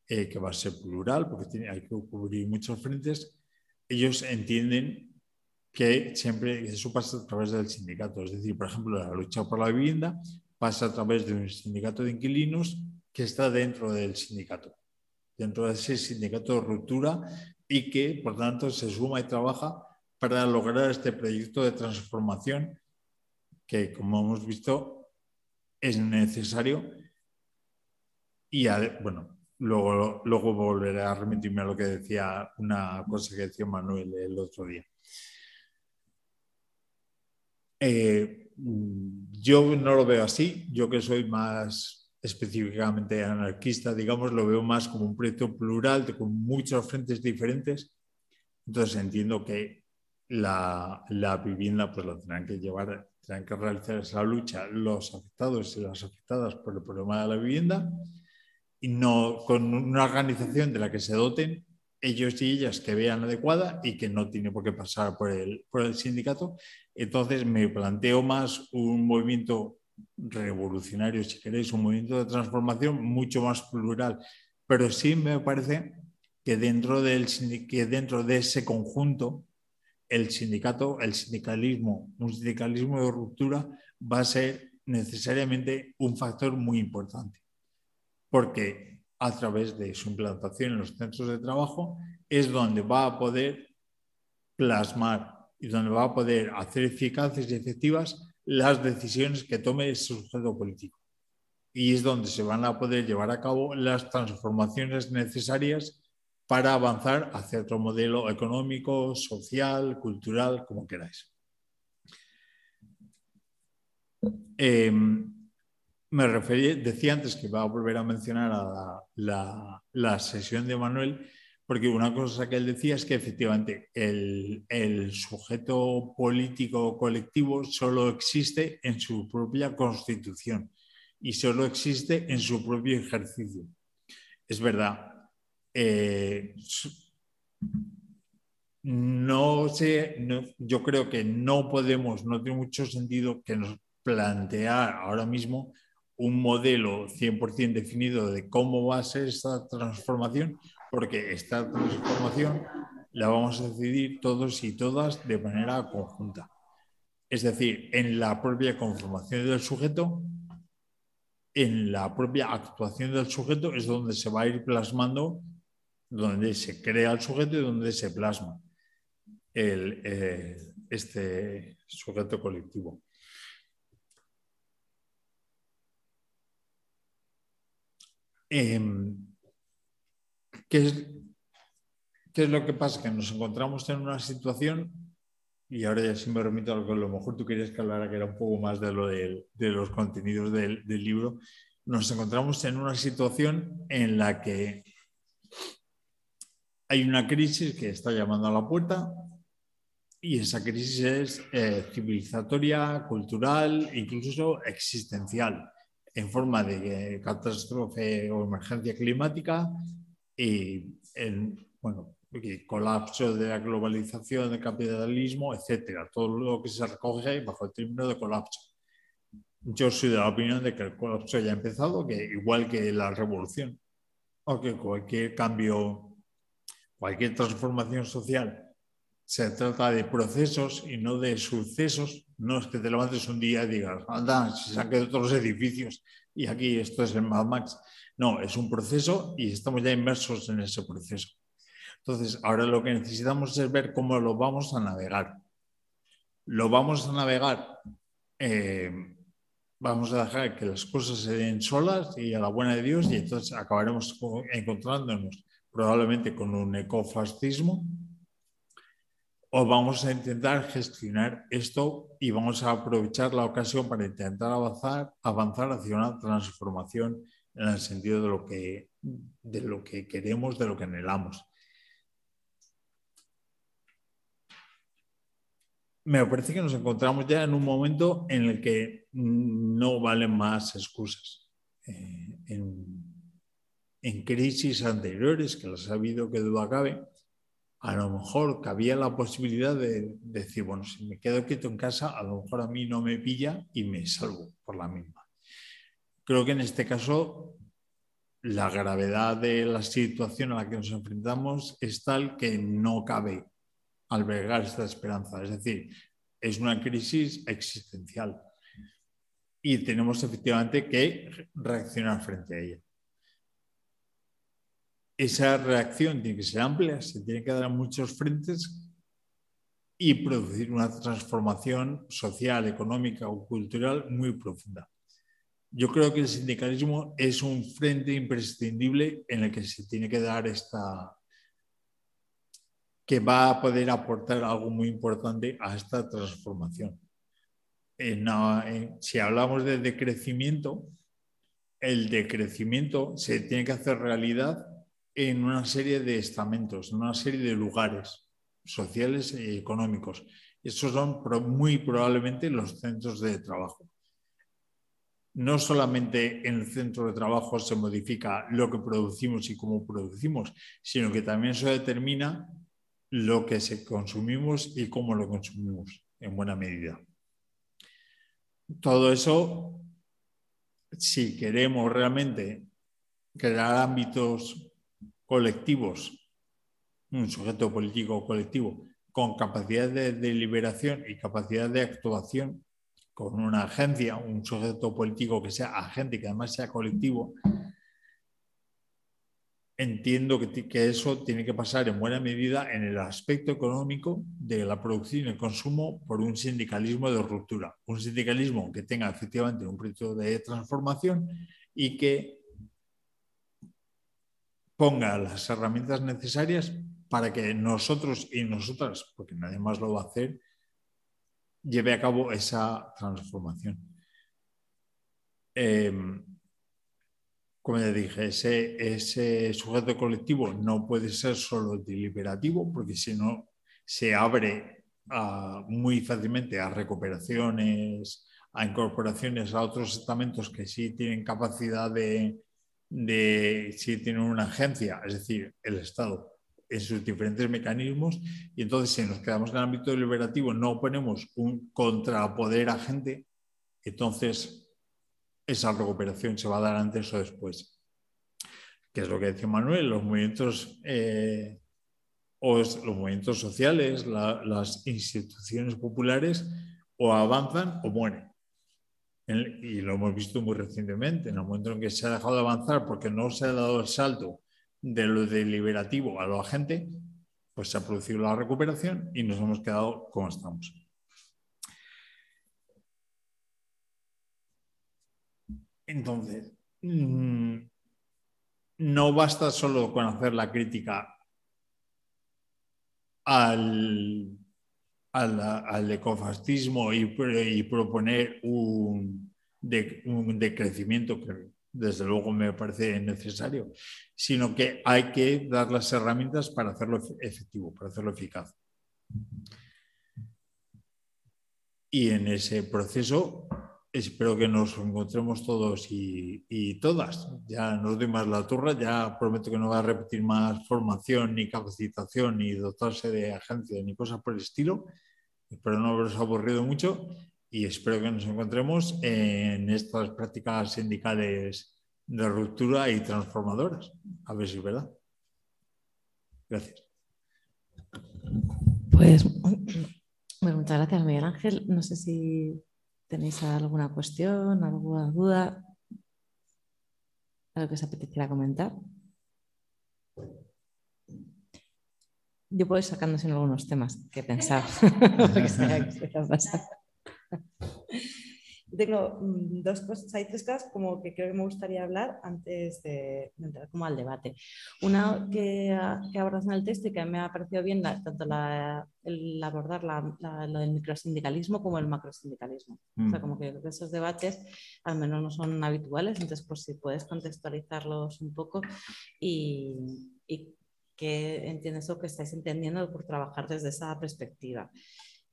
eh, que va a ser plural, porque tiene, hay que cubrir muchos frentes, ellos entienden que siempre eso pasa a través del sindicato. Es decir, por ejemplo, la lucha por la vivienda pasa a través de un sindicato de inquilinos que está dentro del sindicato dentro de ese sindicato de ruptura y que, por tanto, se suma y trabaja para lograr este proyecto de transformación que, como hemos visto, es necesario. Y, bueno, luego, luego volveré a remitirme a lo que decía una cosa que decía Manuel el otro día. Eh, yo no lo veo así, yo que soy más específicamente anarquista, digamos, lo veo más como un proyecto plural, con muchos frentes diferentes, Entonces entiendo que la, la vivienda pues lo tendrán que llevar, tendrán que realizar esa lucha los afectados y las afectadas por el problema de la vivienda y no con una organización de la que se doten ellos y ellas que vean adecuada y que no tiene por qué pasar por el, por el sindicato. Entonces me planteo más un movimiento revolucionario, si queréis, un movimiento de transformación mucho más plural. Pero sí me parece que dentro, del, que dentro de ese conjunto, el sindicato, el sindicalismo, un sindicalismo de ruptura va a ser necesariamente un factor muy importante. Porque a través de su implantación en los centros de trabajo, es donde va a poder plasmar y donde va a poder hacer eficaces y efectivas las decisiones que tome ese sujeto político. Y es donde se van a poder llevar a cabo las transformaciones necesarias para avanzar hacia otro modelo económico, social, cultural, como queráis. Em, me refería, decía antes que iba a volver a mencionar a la, sesión de Manuel, porque una cosa que él decía es que efectivamente el, sujeto político colectivo solo existe en su propia constitución y solo existe en su propio ejercicio. Es verdad. Eh, no sé, yo creo que no podemos, no tiene mucho sentido que nos plantear ahora mismo un modelo 100% definido de cómo va a ser esta transformación, porque esta transformación la vamos a decidir todos y todas de manera conjunta. Es decir, en la propia conformación del sujeto, en la propia actuación del sujeto es donde se va a ir plasmando, donde se crea el sujeto y donde se plasma eh, este sujeto colectivo. Em, ¿qué, es, ¿Qué es lo que pasa? Que nos encontramos en una situación, y ahora ya sí me remito a lo que a lo mejor tú querías que hablara, que era un poco más de, lo de, los contenidos del, del libro, nos encontramos en una situación en la que hay una crisis que está llamando a la puerta y esa crisis es eh, civilizatoria, cultural, incluso existencial en forma de catástrofe o emergencia climática y el bueno, colapso de la globalización, del capitalismo, etcétera. Todo lo que se recoge bajo el término de colapso. Yo soy de la opinión de que el colapso ya ha empezado, que igual que la revolución o que cualquier cambio, cualquier transformación social se trata de procesos y no de sucesos. No es que te levantes un día y digas, anda, se han quedado todos los edificios y aquí esto es el Mad Max. No, es un proceso y estamos ya inmersos en ese proceso. Entonces, ahora lo que necesitamos es ver cómo lo vamos a navegar. Lo vamos a navegar, eh, vamos a dejar que las cosas se den solas y a la buena de Dios y entonces acabaremos encontrándonos probablemente con un ecofascismo o vamos a intentar gestionar esto y vamos a aprovechar la ocasión para intentar avanzar, avanzar hacia una transformación en el sentido de lo, que, de lo que queremos, de lo que anhelamos. Me parece que nos encontramos ya en un momento en el que no valen más excusas. Eh, en, en, crisis anteriores, que las ha habido que duda cabe, a lo mejor cabía la posibilidad de, decir, bueno, si me quedo quieto en casa, a lo mejor a mí no me pilla y me salvo por la misma. Creo que en este caso la gravedad de la situación a la que nos enfrentamos es tal que no cabe albergar esta esperanza. Es decir, es una crisis existencial y tenemos efectivamente que reaccionar frente a ella esa reacción tiene que ser amplia, se tiene que dar a muchos frentes y producir una transformación social, económica o cultural muy profunda. Yo creo que el sindicalismo es un frente imprescindible en el que se tiene que dar esta, que va a poder aportar algo muy importante a esta transformación. si hablamos de decrecimiento, el decrecimiento se tiene que hacer realidad en una serie de estamentos, en una serie de lugares. sociales y económicos. Esos son muy probablemente los centros de trabajo. No solamente en el centro de trabajo se modifica lo que producimos y cómo producimos, sino que también se determina lo que consumimos y cómo lo consumimos en buena medida. Todo eso, si queremos realmente crear ámbitos colectivos, un sujeto político colectivo con capacidad de deliberación y capacidad de actuación, con una agencia, un sujeto político que sea agente, que además sea colectivo, entiendo que, que, eso tiene que pasar en buena medida en el aspecto económico de la producción y el consumo por un sindicalismo de ruptura. Un sindicalismo que tenga efectivamente un proyecto de transformación y que ponga las herramientas necesarias para que nosotros y nosotras, porque nadie más lo va a hacer, lleve a cabo esa transformación. Em, como ya dije, ese, sujeto colectivo no puede ser solo deliberativo, porque si no se abre muy fácilmente a recuperaciones, a incorporaciones a otros estamentos que sí tienen capacidad de, de, sí tienen una agencia, es decir, el Estado en sus diferentes mecanismos y entonces si nos quedamos en el ámbito deliberativo no ponemos un contrapoder agente, entonces esa recuperación se va a dar antes o después. Que es lo que decía Manuel, los movimientos, eh, o los movimientos sociales, las instituciones populares o avanzan o mueren. Y lo hemos visto muy recientemente, en el momento en que se ha dejado de avanzar porque no se ha dado el salto de lo deliberativo a lo agente, pues se ha producido la recuperación y nos hemos quedado como estamos. Entonces, mm, no basta solo con hacer la crítica al, al, ecofascismo y, proponer un, un decrecimiento que desde luego me parece necesario, sino que hay que dar las herramientas para hacerlo efectivo, para hacerlo eficaz. Y en ese proceso espero que nos encontremos todos y, todas. Ya no doy más la turra, ya prometo que no va a repetir más formación, ni capacitación, ni dotarse de agencia, ni cosas por el estilo. Espero no haberos aburrido mucho y espero que nos encontremos en estas prácticas sindicales de ruptura y transformadoras. A ver si es verdad. Gracias. Pues muchas gracias, Miguel Ángel. No sé si tenéis alguna cuestión, alguna duda, algo que os apeteciera comentar. Yo puedo ir sacándose en algunos temas que pensar. Tengo mm, dos cosas, hay tres cosas como que creo que me gustaría hablar antes de, entrar como al debate. Una que, que, abordas en el texto y que me ha parecido bien tanto la, el abordar la, lo del microsindicalismo como el macrosindicalismo. O sea, mm. como que esos debates al menos no son habituales, entonces pues si puedes contextualizarlos un poco y, y que entiendes lo que estáis entendiendo por trabajar desde esa perspectiva.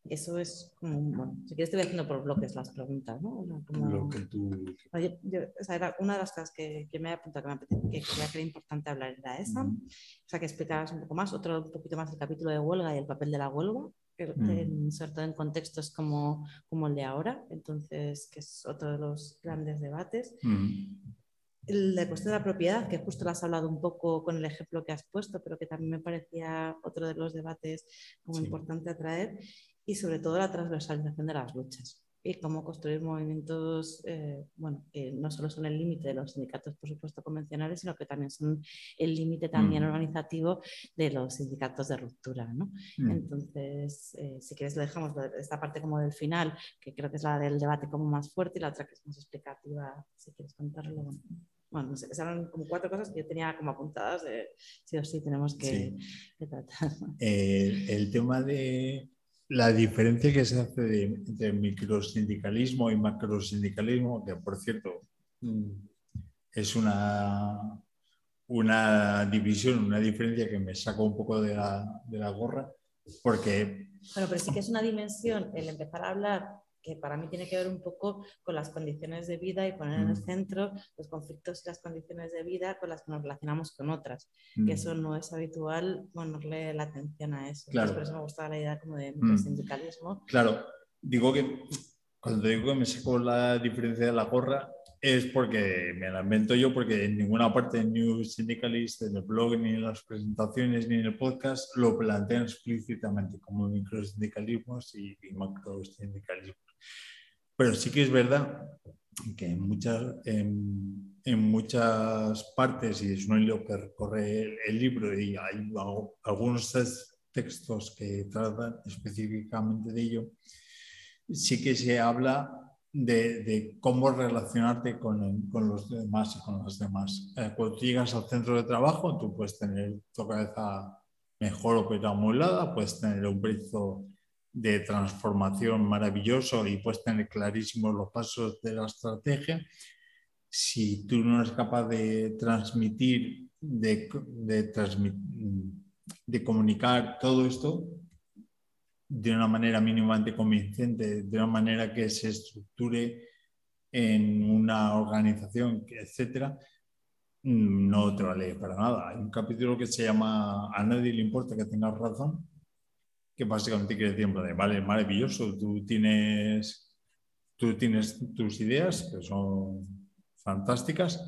Eso es como, bueno, si quieres te voy haciendo por bloques las preguntas, ¿no? Lo que tú... o sea, era una de las cosas que, que me ha apuntado que, me que que era importante hablar era esa. O sea, que explicaras un poco más, otro un poquito más el capítulo de huelga y el papel de la huelga, que, mm. sobre todo en contextos como, como el de ahora, entonces, que es otro de los grandes debates. Mm. La cuestión de la propiedad, que justo lo has hablado un poco con el ejemplo que has puesto, pero que también me parecía otro de los debates como importante a traer y sobre todo la transversalización de las luchas y cómo construir movimientos, eh, bueno, que no solo son el límite de los sindicatos, por supuesto, convencionales, sino que también son el límite también mm. organizativo de los sindicatos de ruptura, ¿no? Mm. Entonces, eh, si quieres, le dejamos esta parte como del final, que creo que es la del debate como más fuerte, y la otra que es más explicativa, si quieres contarlo. Bueno. no sé, eran como cuatro cosas que yo tenía como apuntadas de sí o sí tenemos que, tratar. el tema de la diferencia que se hace entre microsindicalismo y macrosindicalismo, que por cierto mm, es una, una división, una diferencia que me saca un poco de la, gorra, porque... Bueno, pero sí que es una dimensión el empezar a hablar que para mí tiene que ver un poco con las condiciones de vida y poner en el Mm. centro los conflictos y las condiciones de vida con las que nos relacionamos con otras. mm, Que eso no es habitual ponerle la atención a eso. Claro. Entonces, por eso me gustaba la idea como de Mm. sindicalismo. Claro, digo que cuando digo que me saco la diferencia de la gorra es porque me la invento yo, porque en ninguna parte de New Syndicalist, en el blog, ni en las presentaciones, ni en el podcast, lo plantean explícitamente como microsindicalismos y, y macrosindicalismos. Pero sí que es verdad que en muchas, en, en muchas partes, y es un hilo que recorre el, el libro, y hay algunos textos que tratan específicamente de ello, sí que se habla de, de cómo relacionarte con, con los demás y con las demás. Eh, cuando llegas al centro de trabajo, tú puedes tener tu cabeza mejor o peor amolada, puedes tener un brizo de transformación maravilloso y puedes tener clarísimos los pasos de la estrategia. Si tú no eres capaz de transmitir, de, de, transmi- de comunicar todo esto, de una manera mínimamente convincente, de una manera que se estructure en una organización, etcétera, mm, no te vale para nada. Hay un capítulo que se llama A nadie le importa que tengas razón, que básicamente quiere decir, vale, maravilloso, tú tienes, tú tienes tus ideas, que son fantásticas,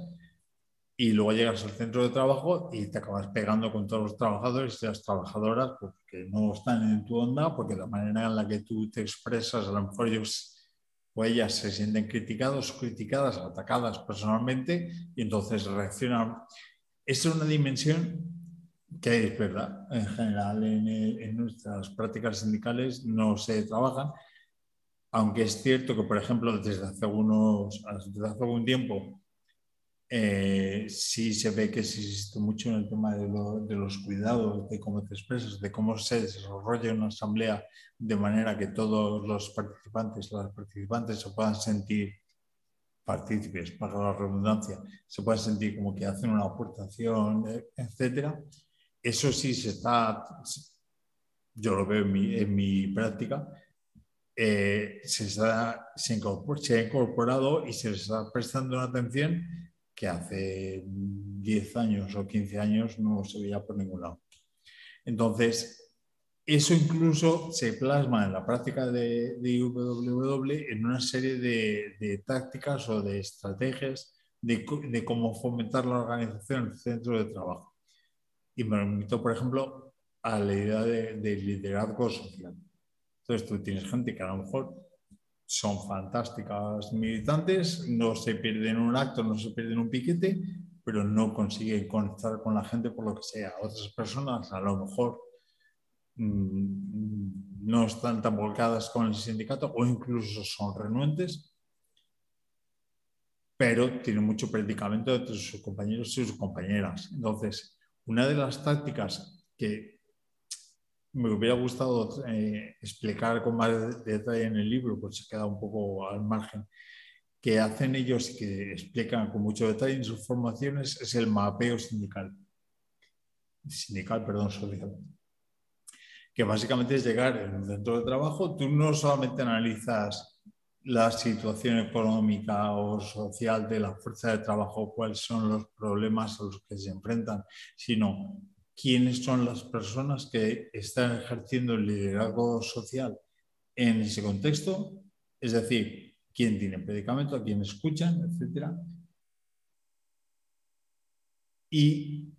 y luego llegas al centro de trabajo y te acabas pegando con todos los trabajadores y las trabajadoras porque no están en tu onda, porque la manera en la que tú te expresas, a lo mejor ellos o ellas se sienten criticados, criticadas, atacadas personalmente y entonces reaccionan. Esa es una dimensión que es verdad, en general en, en nuestras prácticas sindicales no se trabajan, aunque es cierto que, por ejemplo, desde hace, unos, desde hace algún tiempo eh, sí se ve que existe mucho en el tema de, lo, de, los cuidados, de cómo te expresas, de cómo se desarrolla una asamblea de manera que todos los participantes, las participantes se puedan sentir partícipes, para la redundancia, se puedan sentir como que hacen una aportación, etcétera. Eso sí se está, yo lo veo en mi, en mi práctica, eh, se, está, se, se ha incorporado y se está prestando una atención que hace 10 años o 15 años no se veía por ningún lado. Entonces, eso incluso se plasma en la práctica de, de IWW en una serie de, de, tácticas o de estrategias de, de, cómo fomentar la organización en el centro de trabajo. Y me remito, por ejemplo, a la idea de, de liderazgo social. Entonces, tú tienes gente que a lo mejor son fantásticas militantes, no se pierden un acto, no se pierden un piquete, pero no consiguen conectar con la gente por lo que sea. Otras personas a lo mejor mmm, no están tan volcadas con el sindicato o incluso son renuentes, pero tienen mucho predicamento entre sus compañeros y sus compañeras. Entonces, una de las tácticas que me hubiera gustado eh, explicar con más detalle en el libro, pues se queda un poco al margen, que hacen ellos y que explican con mucho detalle en sus formaciones es el mapeo sindical. Sindical, perdón, social. Que básicamente es llegar en un centro de trabajo, tú no solamente analizas la situación económica o social de la fuerza de trabajo, cuáles son los problemas a los que se enfrentan, sino quiénes son las personas que están ejerciendo el liderazgo social en ese contexto, es decir, quién tiene predicamento, a quién escuchan, etc. Y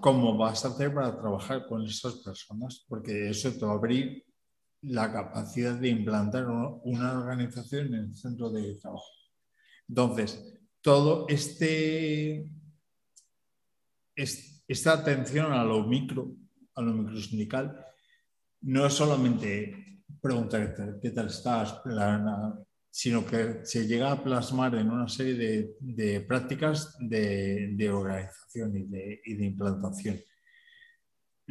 cómo vas a hacer para trabajar con esas personas, porque eso te va a abrir la capacidad de implantar una organización en el centro de trabajo. Entonces, todo este, esta atención a lo micro, a lo microsindical, no es solamente preguntar qué tal estás, sino que se llega a plasmar en una serie de, prácticas de, organización y de, implantación.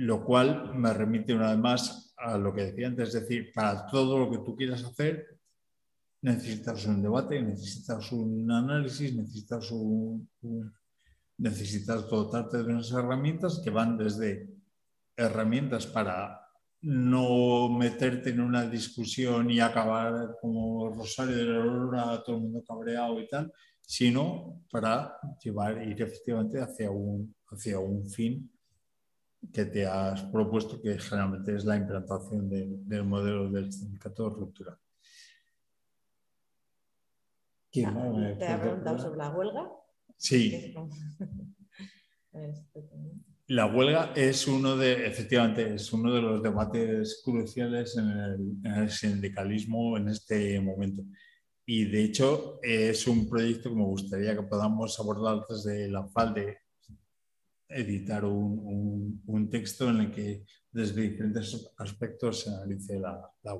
Lo cual me remite una vez más a lo que decía antes, es decir, para todo lo que tú quieras hacer, necesitas un debate, necesitas un análisis, necesitas dotarte de unas herramientas que van desde herramientas para no meterte en una discusión y acabar como Rosario de la Aurora, todo el mundo cabreado y tal, sino para llevar, ir efectivamente hacia un, hacia un fin que te has propuesto, que generalmente es la implantación del modelo del sindicato ruptura. ¿Te ha preguntado sobre la huelga? Sí. La huelga es uno de, efectivamente, es uno de los debates cruciales en el, sindicalismo en este momento. Y de hecho es un proyecto que me gustaría que podamos abordar desde la FAL de editar un, un, texto en el que desde diferentes aspectos se analice la, la.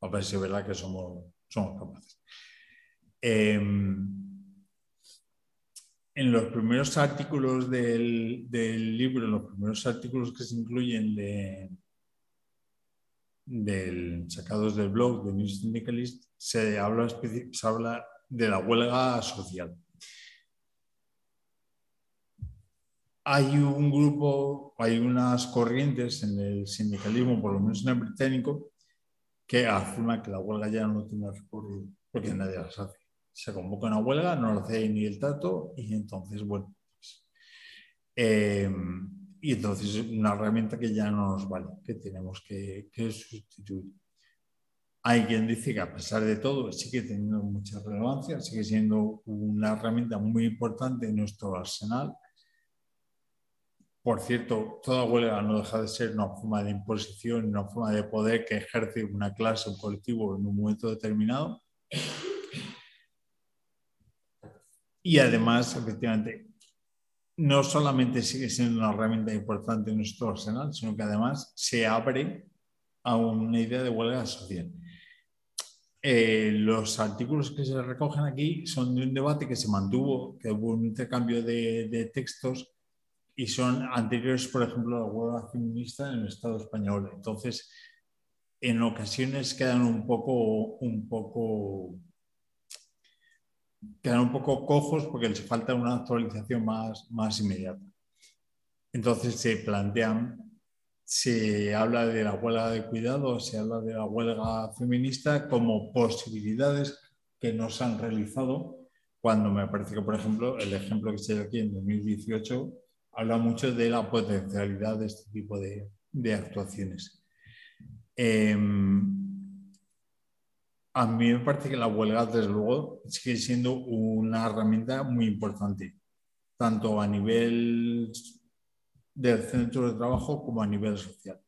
A ver si es verdad que somos, somos capaces. Em, en los primeros artículos del, libro, en los primeros artículos que se incluyen de, del, sacados del blog de New Syndicalist, se habla, se habla de la huelga social. Hay un grupo, hay unas corrientes en el sindicalismo, por lo menos en el británico, que afirman que la huelga ya no tiene recorrido, porque nadie las hace se convoca una huelga, no lo hace ni el trato y entonces, bueno, pues, eh, y entonces es una herramienta que ya no nos vale, que tenemos que, sustituir. Hay quien dice que a pesar de todo sigue teniendo mucha relevancia, sigue siendo una herramienta muy importante en nuestro arsenal. Por cierto, toda huelga no deja de ser una forma de imposición, una forma de poder que ejerce una clase, un colectivo en un momento determinado. Y además, efectivamente, no solamente sigue siendo una herramienta importante en nuestro arsenal, sino que además se abre a una idea de huelga social. Eh, los artículos que se recogen aquí son de un debate que se mantuvo, que hubo un intercambio de, de textos y son anteriores, por ejemplo, a la huelga feminista en el Estado español. Entonces, en ocasiones quedan un poco, un poco quedan un poco cojos porque les falta una actualización más, más inmediata. Entonces se plantean, se habla de la huelga de cuidado, se habla de la huelga feminista como posibilidades que no se han realizado cuando me parece que, por ejemplo, el ejemplo que se dio aquí en 2018 habla mucho de la potencialidad de este tipo de, de actuaciones. Eh, a mí me parece que la huelga, desde luego, sigue siendo una herramienta muy importante, tanto a nivel del centro de trabajo como a nivel social.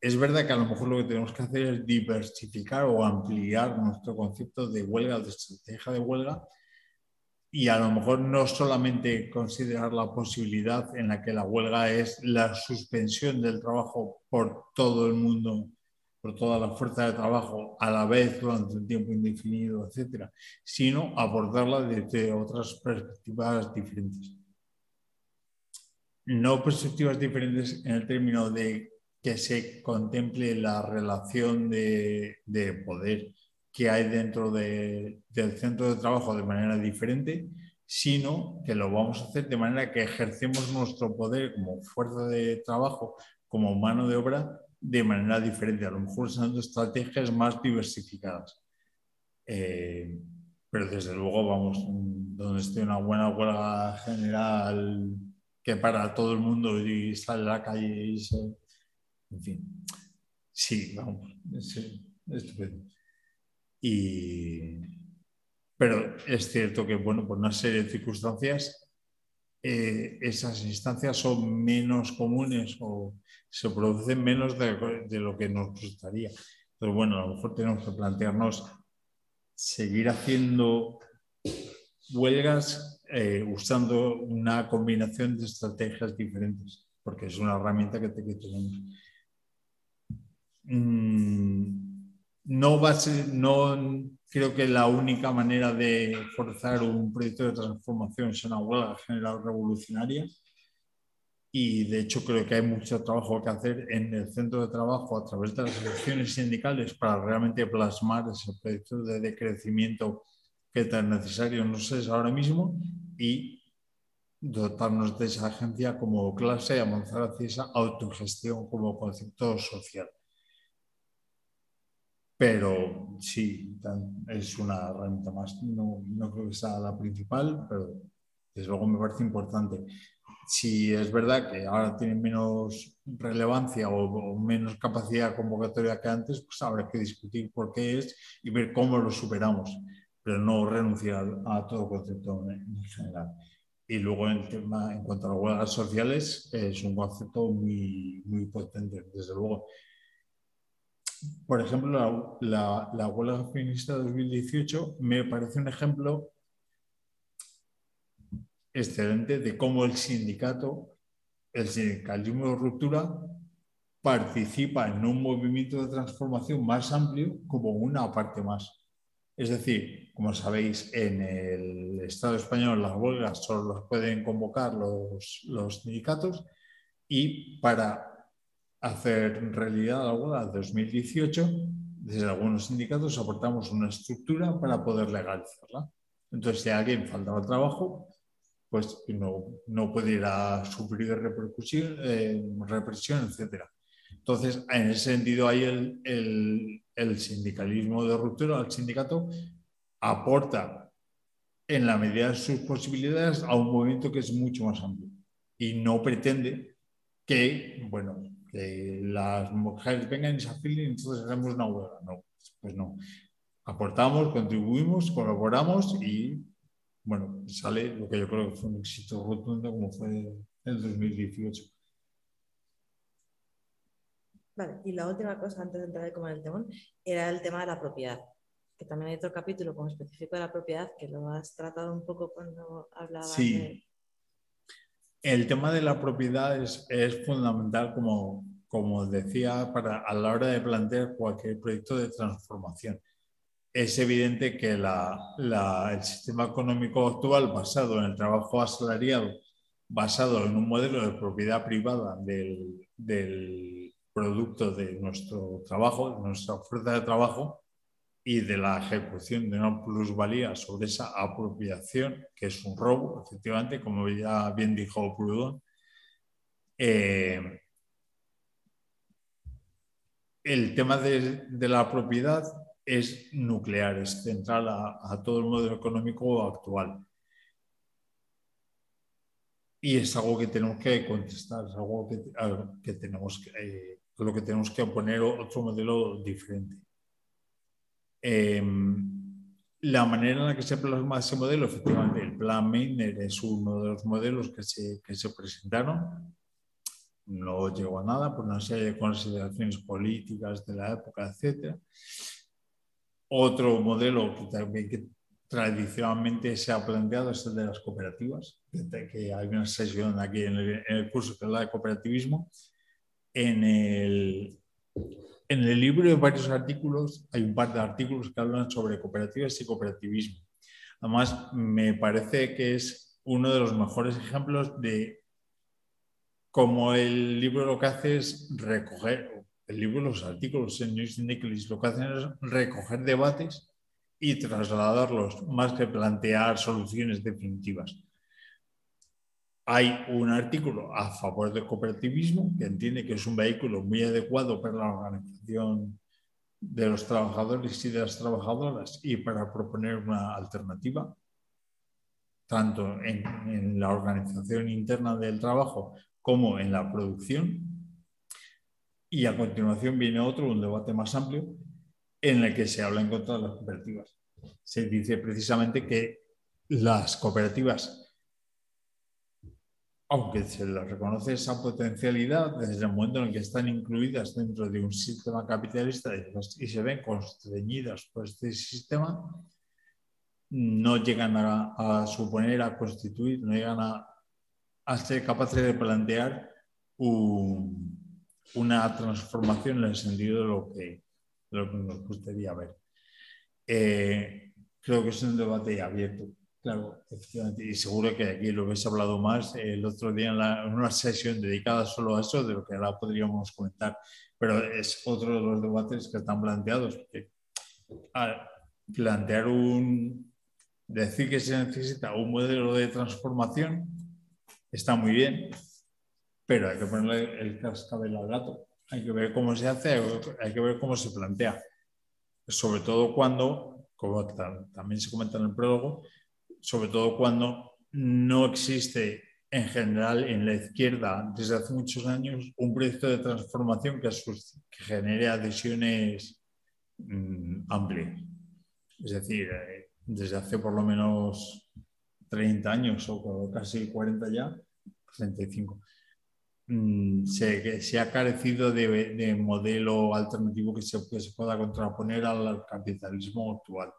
Es verdad que a lo mejor lo que tenemos que hacer es diversificar o ampliar nuestro concepto de huelga, de estrategia de huelga, y a lo mejor no solamente considerar la posibilidad en la que la huelga es la suspensión del trabajo por todo el mundo por toda la fuerza de trabajo a la vez durante un tiempo indefinido, etcétera, sino abordarla desde otras perspectivas diferentes. No perspectivas diferentes en el término de que se contemple la relación de, poder que hay dentro del centro de trabajo de manera diferente, sino que lo vamos a hacer de manera que ejercemos nuestro poder como fuerza de trabajo, como mano de obra, de manera diferente, a lo mejor usando estrategias más diversificadas. Eh, pero desde luego, vamos, donde esté una buena huelga general que para todo el mundo y sale a la calle y se... En fin, sí, vamos, es estupendo. Y... Pero es cierto que, bueno, por una serie de circunstancias, eh, esas instancias son menos comunes o se producen menos de, lo que nos gustaría. Pero bueno, a lo mejor tenemos que plantearnos seguir haciendo huelgas eh, usando una combinación de estrategias diferentes, porque es una herramienta que, tenemos. Mm, no va a ser, no creo que la única manera de forzar un proyecto de transformación sea una huelga general revolucionaria y de hecho creo que hay mucho trabajo que hacer en el centro de trabajo a través de las asociaciones sindicales para realmente plasmar ese proyecto de decrecimiento que tan necesario nos es ahora mismo y dotarnos de esa agencia como clase y avanzar hacia esa autogestión como concepto social. Pero sí, es una herramienta más. No, no creo que sea la principal, pero desde luego me parece importante. Si es verdad que ahora tiene menos relevancia o, menos capacidad convocatoria que antes, pues habrá que discutir por qué es y ver cómo lo superamos, pero no renunciar a todo concepto en, general. Y luego en, tema, en cuanto a las huelgas sociales, es un concepto muy, muy potente, desde luego. Por ejemplo, la, la, la huelga feminista de 2018 me parece un ejemplo excelente de cómo el sindicato, el sindicalismo de ruptura, participa en un movimiento de transformación más amplio como una parte más. Es decir, como sabéis, en el Estado español las huelgas solo las pueden convocar los, los sindicatos y para hacer realidad huelga de 2018, desde algunos sindicatos aportamos una estructura para poder legalizarla. Entonces, si a alguien faltaba trabajo, pues no, no puede ir a sufrir repercusión, eh, represión, etc. Entonces, en ese sentido, hay el, el, el, sindicalismo de ruptura, el sindicato, aporta en la medida de sus posibilidades a un movimiento que es mucho más amplio y no pretende que, bueno, las mujeres vengan y se afilen y entonces hacemos una huelga. No, pues no. Aportamos, contribuimos, colaboramos y bueno, sale lo que yo creo que fue un éxito rotundo como fue el 2018. Vale, y la última cosa antes de entrar como en el temón era el tema de la propiedad, que también hay otro capítulo como específico de la propiedad que lo has tratado un poco cuando hablabas sí. de... El tema de la propiedad es, fundamental, como, como decía, para, a la hora de plantear cualquier proyecto de transformación. Es evidente que el sistema económico actual basado en el trabajo asalariado, basado en un modelo de propiedad privada del, producto de nuestro trabajo, de nuestra fuerza de trabajo y de la ejecución de una plusvalía sobre esa apropiación, que es un robo, efectivamente, como ya bien dijo Proudhon. Eh, el tema de, la propiedad es nuclear, es central a, todo el modelo económico actual. Y es algo que tenemos que contestar, es algo que, tenemos que, eh, lo que tenemos que poner otro modelo diferente. Em, la manera en la que se plasma ese modelo, efectivamente, el plan Meiner es uno de los modelos que se, que se presentaron. No llegó a nada por una serie de consideraciones políticas de la época, etcétera. Otro modelo que también tradicionalmente se ha planteado es el de las cooperativas, que hay una sesión aquí en el, curso que es la de cooperativismo. En el, en el libro hay varios artículos, hay un par de artículos que hablan sobre cooperativas y cooperativismo. Además, me parece que es uno de los mejores ejemplos de cómo el libro lo que hace es recoger el libro, los artículos en News Nicholas lo que hacen es recoger debates y trasladarlos más que plantear soluciones definitivas. Hay un artículo a favor del cooperativismo que entiende que es un vehículo muy adecuado para la organización de los trabajadores y de las trabajadoras y para proponer una alternativa, tanto en, la organización interna del trabajo como en la producción y a continuación viene otro, un debate más amplio, en el que se habla en contra de las cooperativas. Se dice precisamente que las cooperativas, aunque se les reconoce esa potencialidad desde el momento en el que están incluidas dentro de un sistema capitalista y se ven constreñidas por este sistema, no llegan a, suponer, a constituir, no llegan a, ser capaces de plantear un, una transformación en el sentido de lo que, lo que nos gustaría ver. Eh, creo que es un debate abierto, claro, efectivamente, y seguro que aquí lo habéis hablado más el otro día en, una sesión dedicada solo a eso, de lo que ahora podríamos comentar, pero es otro de los debates que están planteados. Plantear un, decir que se necesita un modelo de transformación está muy bien, pero hay que ponerle el cascabel al gato. Hay que ver cómo se hace, hay que ver cómo se plantea. sobre todo cuando, como también se comenta en el prólogo, sobre todo cuando no existe en general en la izquierda desde hace muchos años un proyecto de transformación que, genere adhesiones mm, amplias. Es decir, eh, desde hace por lo menos 30 años o casi 40 ya, 35, mm, se, ha carecido de, modelo alternativo que que se pueda contraponer al capitalismo actual.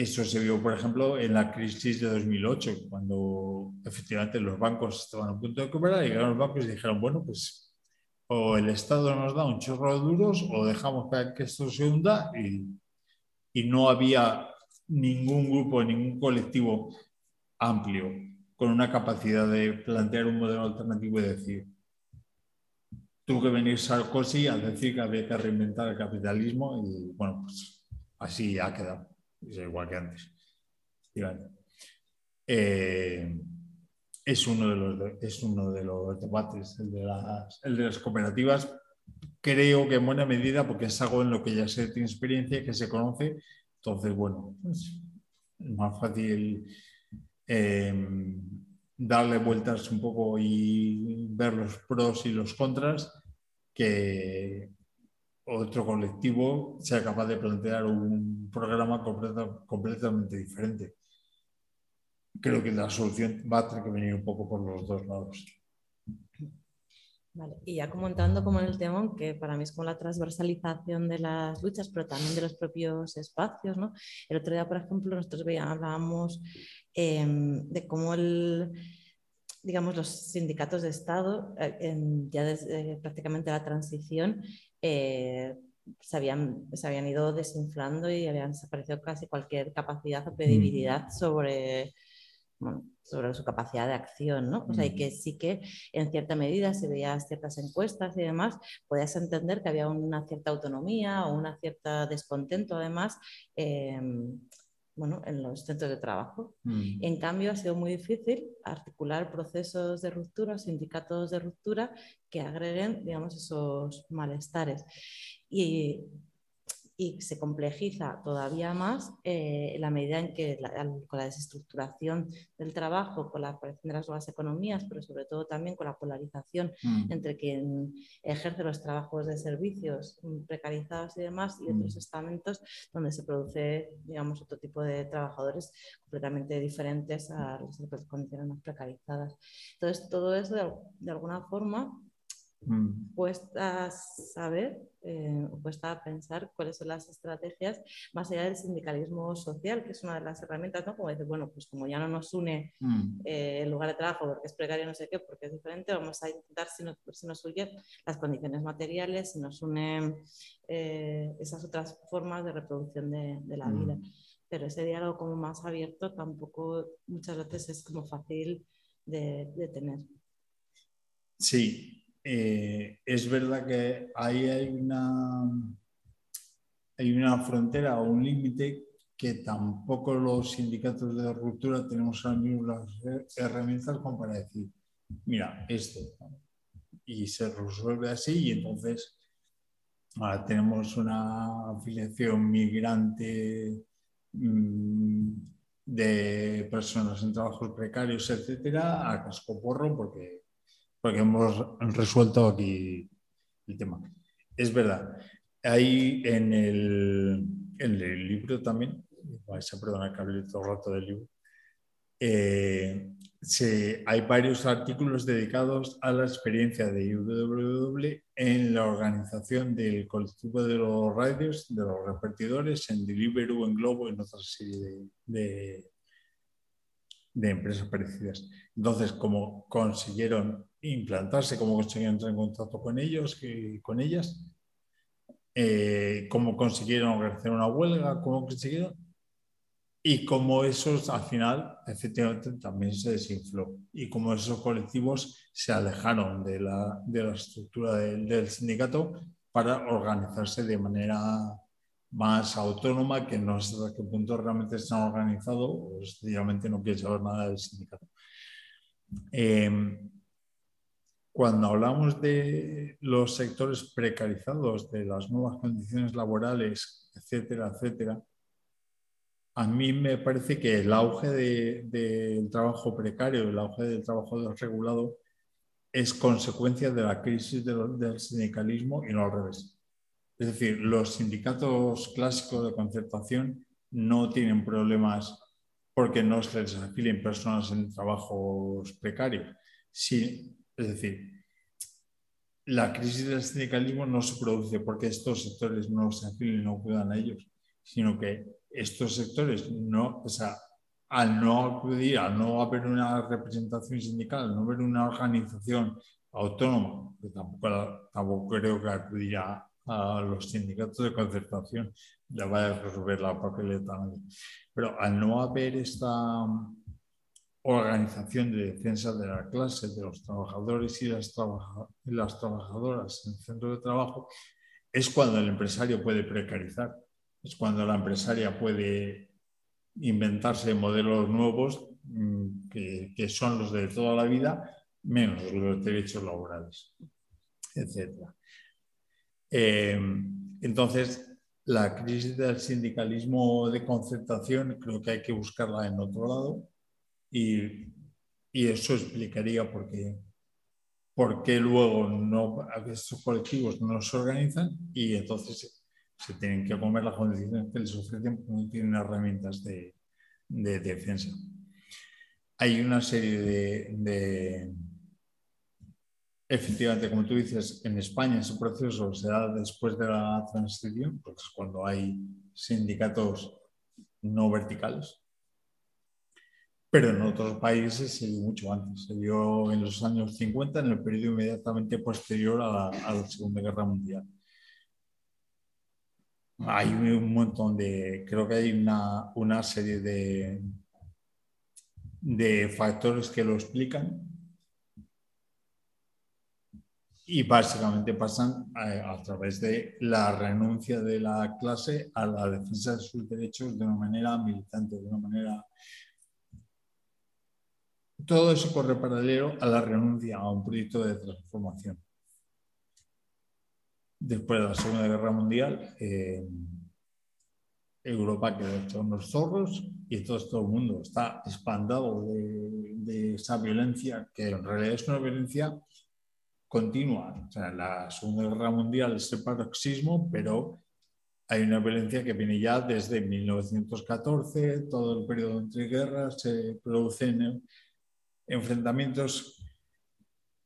Eso se vio, por ejemplo, en la crisis de 2008, cuando efectivamente los bancos estaban a punto de quebrar, llegaron los bancos y dijeron, bueno, pues o el Estado nos da un chorro de duros o dejamos que esto se hunda y, y no había ningún grupo, ningún colectivo amplio con una capacidad de plantear un modelo alternativo y decir, tuvo que venir Sarkozy a decir que había que reinventar el capitalismo y bueno, pues así ha quedado igual que antes. Eh, es, uno de los, es uno de los debates, el de, las, cooperativas. Creo que en buena medida, porque es algo en lo que ya se tiene experiencia, que se conoce, entonces, bueno, es más fácil eh, darle vueltas un poco y ver los pros y los contras que, otro colectivo sea capaz de plantear un programa completamente diferente. Creo que la solución va a tener que venir un poco por los dos lados. Vale. Y ya comentando como en el tema, que para mí es como la transversalización de las luchas, pero también de los propios espacios. ¿no? El otro día, por ejemplo, nosotros veíamos, hablábamos em, de cómo el, digamos, los sindicatos de Estado, eh, ya desde prácticamente la transición, eh, se, habían, se habían ido desinflando y habían desaparecido casi cualquier capacidad o credibilidad sobre, sobre su capacidad de acción, ¿no? O sea, y que sí que en cierta medida, si veías ciertas encuestas y demás, podías entender que había una cierta autonomía o una cierta descontento, además, em, bueno, en los centros de trabajo. Mm. En cambio, ha sido muy difícil articular procesos de ruptura, sindicatos de ruptura que agreguen, digamos, esos malestares. Y y se complejiza todavía más eh, en la medida en que con la desestructuración del trabajo, con la aparición de las nuevas economías, pero sobre todo también con la polarización mm. entre quien ejerce los trabajos de servicios precarizados y demás y otros mm. estamentos donde se produce, digamos, otro tipo de trabajadores completamente diferentes a las condiciones más precarizadas. Entonces, todo eso de alguna forma Mm. Cuesta saber, eh, cuesta pensar cuáles son las estrategias más allá del sindicalismo social, que es una de las herramientas, ¿no? Como decir, bueno, pues como ya no nos une mm. eh, el lugar de trabajo porque es precario, no sé qué, porque es diferente, vamos a intentar si nos, si nos une las condiciones materiales, si nos unen eh, esas otras formas de reproducción de, la vida. Mm. Pero ese diálogo como más abierto tampoco muchas veces es como fácil de, de tener. Sí, eh, es verdad que ahí hay una, hay una frontera o un límite que tampoco los sindicatos de ruptura tenemos ahora mismo las herramientas como para decir, mira, esto. Y se resuelve así y entonces ahora tenemos una afiliación migrante mm, de personas en trabajos precarios, etcétera, a casco porro, porque porque hemos resuelto aquí el tema. Es verdad, hay en el, en el libro también, vais a perdonar que hable todo el rato del libro, eh, hay varios artículos dedicados a la experiencia de IWW en la organización del colectivo de los radios, de los repartidores, en Deliveroo, en Globo, en otra serie de empresas parecidas. Entonces, como consiguieron implantarse, cómo consiguieron entrar en contacto con ellos, y con ellas, eh, cómo consiguieron organizar una huelga, cómo consiguieron, y cómo esos al final efectivamente también se desinfló, y cómo esos colectivos se alejaron de la, de la estructura del sindicato para organizarse de manera más autónoma, que no sé hasta qué punto realmente están organizados o sencillamente no quieren saber nada del sindicato. Eh, cuando hablamos de los sectores precarizados, de las nuevas condiciones laborales etcétera, etcétera, a mí me parece que el auge del trabajo precario, el auge del trabajo desregulado, es consecuencia de la crisis del sindicalismo y no al revés. Es decir, los sindicatos clásicos de concertación no tienen problemas porque no se les afilen personas en trabajos precarios. Sí, es decir, la crisis del sindicalismo no se produce porque estos sectores no se afilen y no cuidan a ellos, sino que estos sectores no, o sea, al no acudir, al no haber una representación sindical, al no haber una organización autónoma, que tampoco, tampoco creo que acudiría a los sindicatos de concertación, ya vaya a resolver la papeleta. Pero al no haber esta organización de defensa de la clase, de los trabajadores y las, las trabajadoras en el centro de trabajo, es cuando el empresario puede precarizar, es cuando la empresaria puede inventarse modelos nuevos mm, que, que son los de toda la vida, menos los derechos laborales, etc. Eh, entonces, la crisis del sindicalismo de concertación creo que hay que buscarla en otro lado y, y eso explicaría por qué, por qué luego no, estos colectivos no se organizan y entonces se tienen que comer las condiciones que les ofrecen porque no tienen herramientas de, de defensa. Hay una serie de Efectivamente, como tú dices, en España ese proceso se da después de la transición, porque es cuando hay sindicatos no verticales. Pero en otros países se dio mucho antes, se dio en los años 50, en el periodo inmediatamente posterior a la, Segunda Guerra Mundial. Hay un montón de, creo que hay una, una serie de, de factores que lo explican y básicamente pasan eh, a, través de la renuncia de la clase a la defensa de sus derechos de una manera militante, de una manera... Todo eso corre paralelo a la renuncia a un proyecto de transformación. Después de la Segunda Guerra Mundial, eh, Europa quedó hecho unos zorros y entonces todo el mundo está espantado de, de esa violencia, que en realidad es una violencia continua. O sea, la Segunda Guerra Mundial es el paroxismo, pero hay una violencia que viene ya desde 1914, todo el periodo entre guerras, se producen enfrentamientos.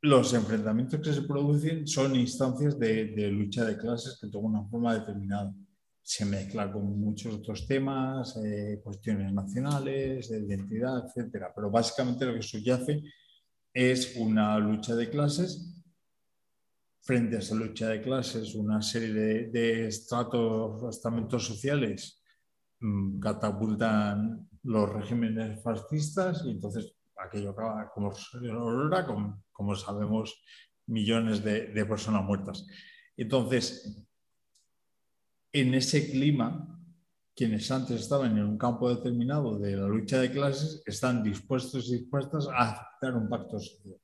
Los enfrentamientos que se producen son instancias de, lucha de clases que toman una forma determinada. Se mezcla con muchos otros temas, eh, cuestiones nacionales, de identidad, etc. Pero básicamente lo que subyace es una lucha de clases frente a esa lucha de clases, una serie de, estratos, estamentos sociales mm, catapultan los regímenes fascistas y entonces aquello acaba como, como, como sabemos, millones de, de personas muertas. Entonces, en ese clima, quienes antes estaban en un campo determinado de la lucha de clases están dispuestos y dispuestas a aceptar un pacto social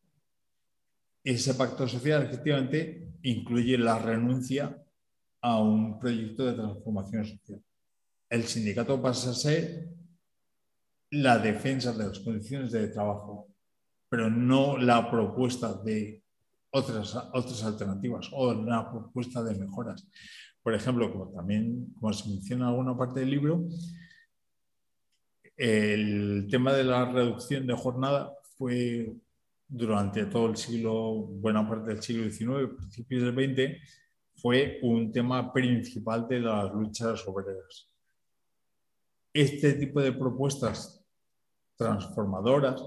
ese pacto social efectivamente incluye la renuncia a un proyecto de transformación social. El sindicato pasa a ser la defensa de las condiciones de trabajo, pero no la propuesta de otras, otras alternativas o la propuesta de mejoras. Por ejemplo, como también como se menciona en alguna parte del libro, el tema de la reducción de jornada fue durante todo el siglo, buena parte del siglo XIX, principios del XX, fue un tema principal de las luchas obreras. Este tipo de propuestas transformadoras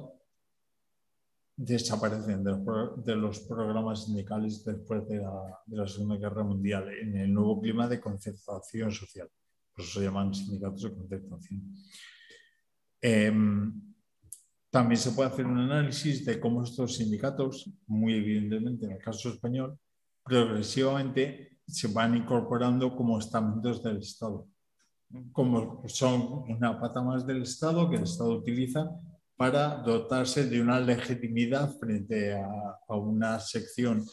desaparecen de los, programas sindicales después de la, Segunda Guerra Mundial en el nuevo clima de concertación social. Por eso se llaman sindicatos de concertación. Em, también se puede hacer un análisis de cómo estos sindicatos, muy evidentemente en el caso español, progresivamente se van incorporando como estamentos del Estado, como son una pata más del Estado que el Estado utiliza para dotarse de una legitimidad frente a, una sección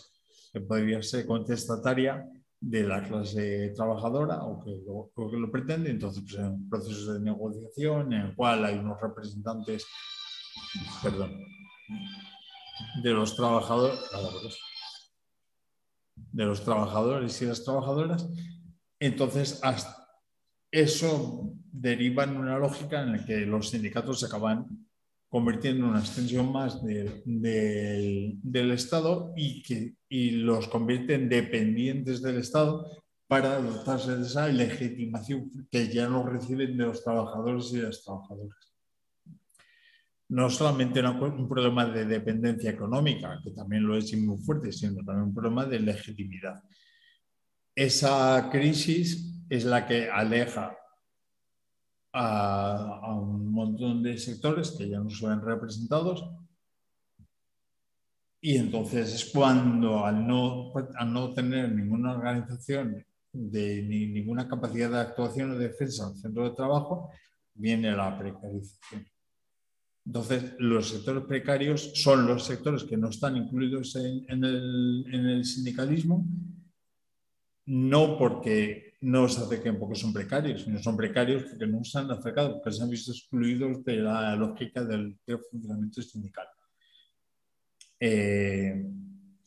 que podría ser contestataria de la clase trabajadora o que lo, pretende. Entonces, pues, procesos de negociación en el cual hay unos representantes, perdón, de los trabajadores, de los trabajadores y las trabajadoras. Entonces, eso deriva en una lógica en la que los sindicatos se acaban convirtiendo en una extensión más del Estado y, que, y los convierten dependientes del Estado para dotarse de esa legitimación que ya no reciben de los trabajadores y de las trabajadoras. No solamente un problema de dependencia económica, que también lo es muy fuerte, sino también un problema de legitimidad. Esa crisis es la que aleja a, un montón de sectores que ya no se ven representados. Y entonces es cuando al no, al no tener ninguna organización de ni, ninguna capacidad de actuación o de defensa en el centro de trabajo, viene la precarización. Entonces, los sectores precarios son los sectores que no están incluidos en, el, sindicalismo, no porque no se acerquen porque son precarios, sino son precarios porque no se han acercado, porque se han visto excluidos de la lógica del, funcionamiento sindical. Eh,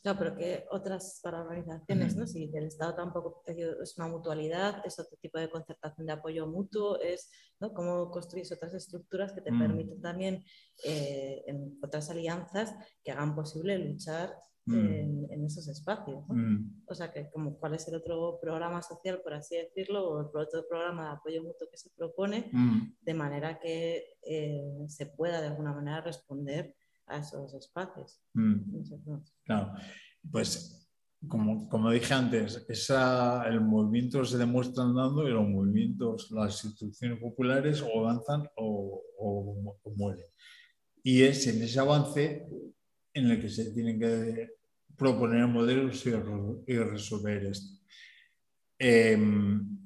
no, pero que otras organizaciones, ¿no? Si el Estado tampoco es una mutualidad, es otro tipo de concertación de apoyo mutuo, es ¿no? cómo construir otras estructuras que te mm. permiten también eh, en otras alianzas que hagan posible luchar Mm. en, esos espacios. Mm. O sea, que como cuál es el otro programa social, por así decirlo, o el otro programa de apoyo mutuo que se propone, mm. de manera que eh, se pueda de alguna manera responder a esos espacios. Claro, pues como, como dije antes, esa, el movimiento se demuestra andando y los movimientos, las instituciones populares o avanzan o, o, o mueren. Y es en ese avance en el que se tienen que proponer modelos y, resolver esto. Em,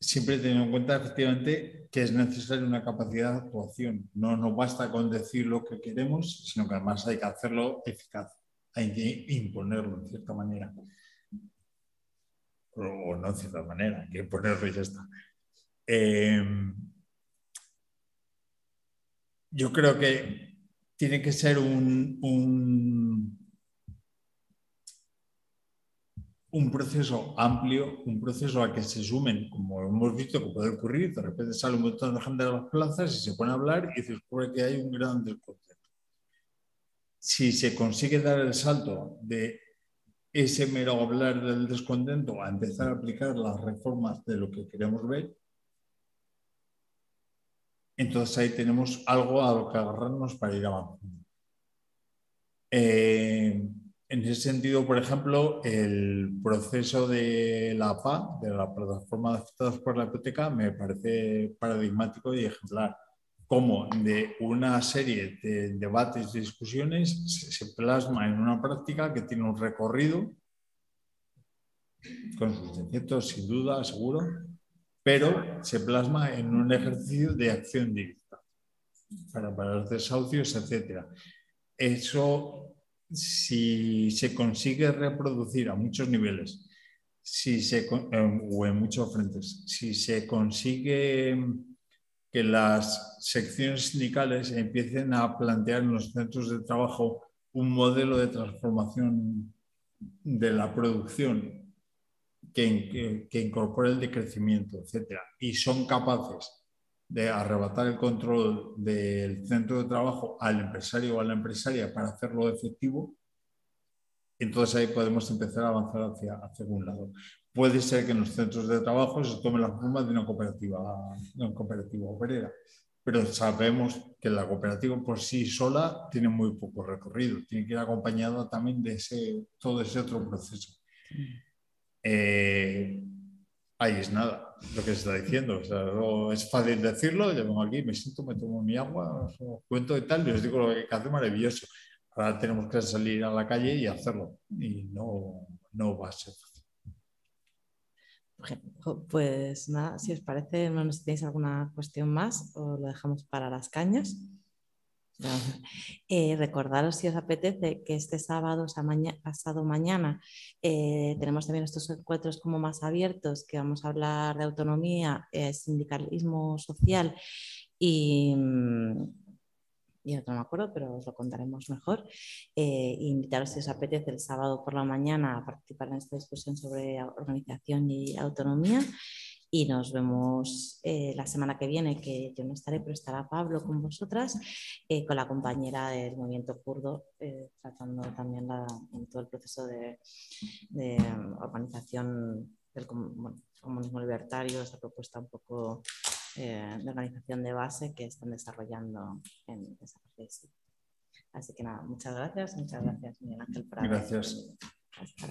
siempre teniendo en cuenta efectivamente que es necesaria una capacidad de actuación. No nos basta con decir lo que queremos, sino que además hay que hacerlo eficaz. Hay que imponerlo en cierta manera. O, no en cierta manera, hay que imponerlo y ya está. Em, yo creo que tiene que ser un, un, proceso amplio, un proceso a que se sumen, como hemos visto que puede ocurrir, de repente sale un montón de gente de las plazas y se pone a hablar y se descubre que hay un gran descontento. Si se consigue dar el salto de ese mero hablar del descontento a empezar a aplicar las reformas de lo que queremos ver, entonces ahí tenemos algo a lo que agarrarnos para ir avanzando. Eh, en ese sentido, por ejemplo, el proceso de la PA, de la plataforma de afectados por la hipoteca, me parece paradigmático y ejemplar. Cómo de una serie de debates y discusiones se plasma en una práctica que tiene un recorrido con sus defectos, sin duda, seguro, pero se plasma en un ejercicio de acción directa para, para los desahucios, etc. Eso, si se consigue reproducir a muchos niveles, si se, o en muchos frentes, si se consigue que las secciones sindicales empiecen a plantear en los centros de trabajo un modelo de transformación de la producción que, que, incorpore el decrecimiento, etc. Y son capaces de arrebatar el control del centro de trabajo al empresario o a la empresaria para hacerlo efectivo, entonces ahí podemos empezar a avanzar hacia, hacia un lado. Puede ser que en los centros de trabajo se tome la forma de una cooperativa, de una cooperativa obrera, pero sabemos que la cooperativa por sí sola tiene muy poco recorrido, tiene que ir acompañada también de ese, todo ese otro proceso. Eh, ahí es nada lo que se está diciendo. es fácil decirlo, yo vengo aquí, me siento, me tomo mi agua, cuento y tal, y os digo lo que hay maravilloso. Ahora tenemos que salir a la calle y hacerlo, y no, no va a ser fácil. Pues nada, si os parece, no sé si tenéis alguna cuestión más o lo dejamos para las cañas. Eh, recordaros si os apetece que este sábado, pasado mañana, eh, tenemos también estos encuentros como más abiertos, que vamos a hablar de autonomía, eh, sindicalismo social y, mm, y no me acuerdo, pero os lo contaremos mejor. invitaros si os apetece el sábado por la mañana a participar en esta discusión sobre organización y autonomía y nos vemos eh, la semana que viene, que yo no estaré, pero estará Pablo con vosotras, eh, con la compañera del movimiento kurdo, eh, tratando también en todo el proceso de, organización del comunismo libertario, esa propuesta un poco de organización de base que están desarrollando en esa parte. Así que nada, muchas gracias, muchas gracias Miguel Ángel por Gracias. Hasta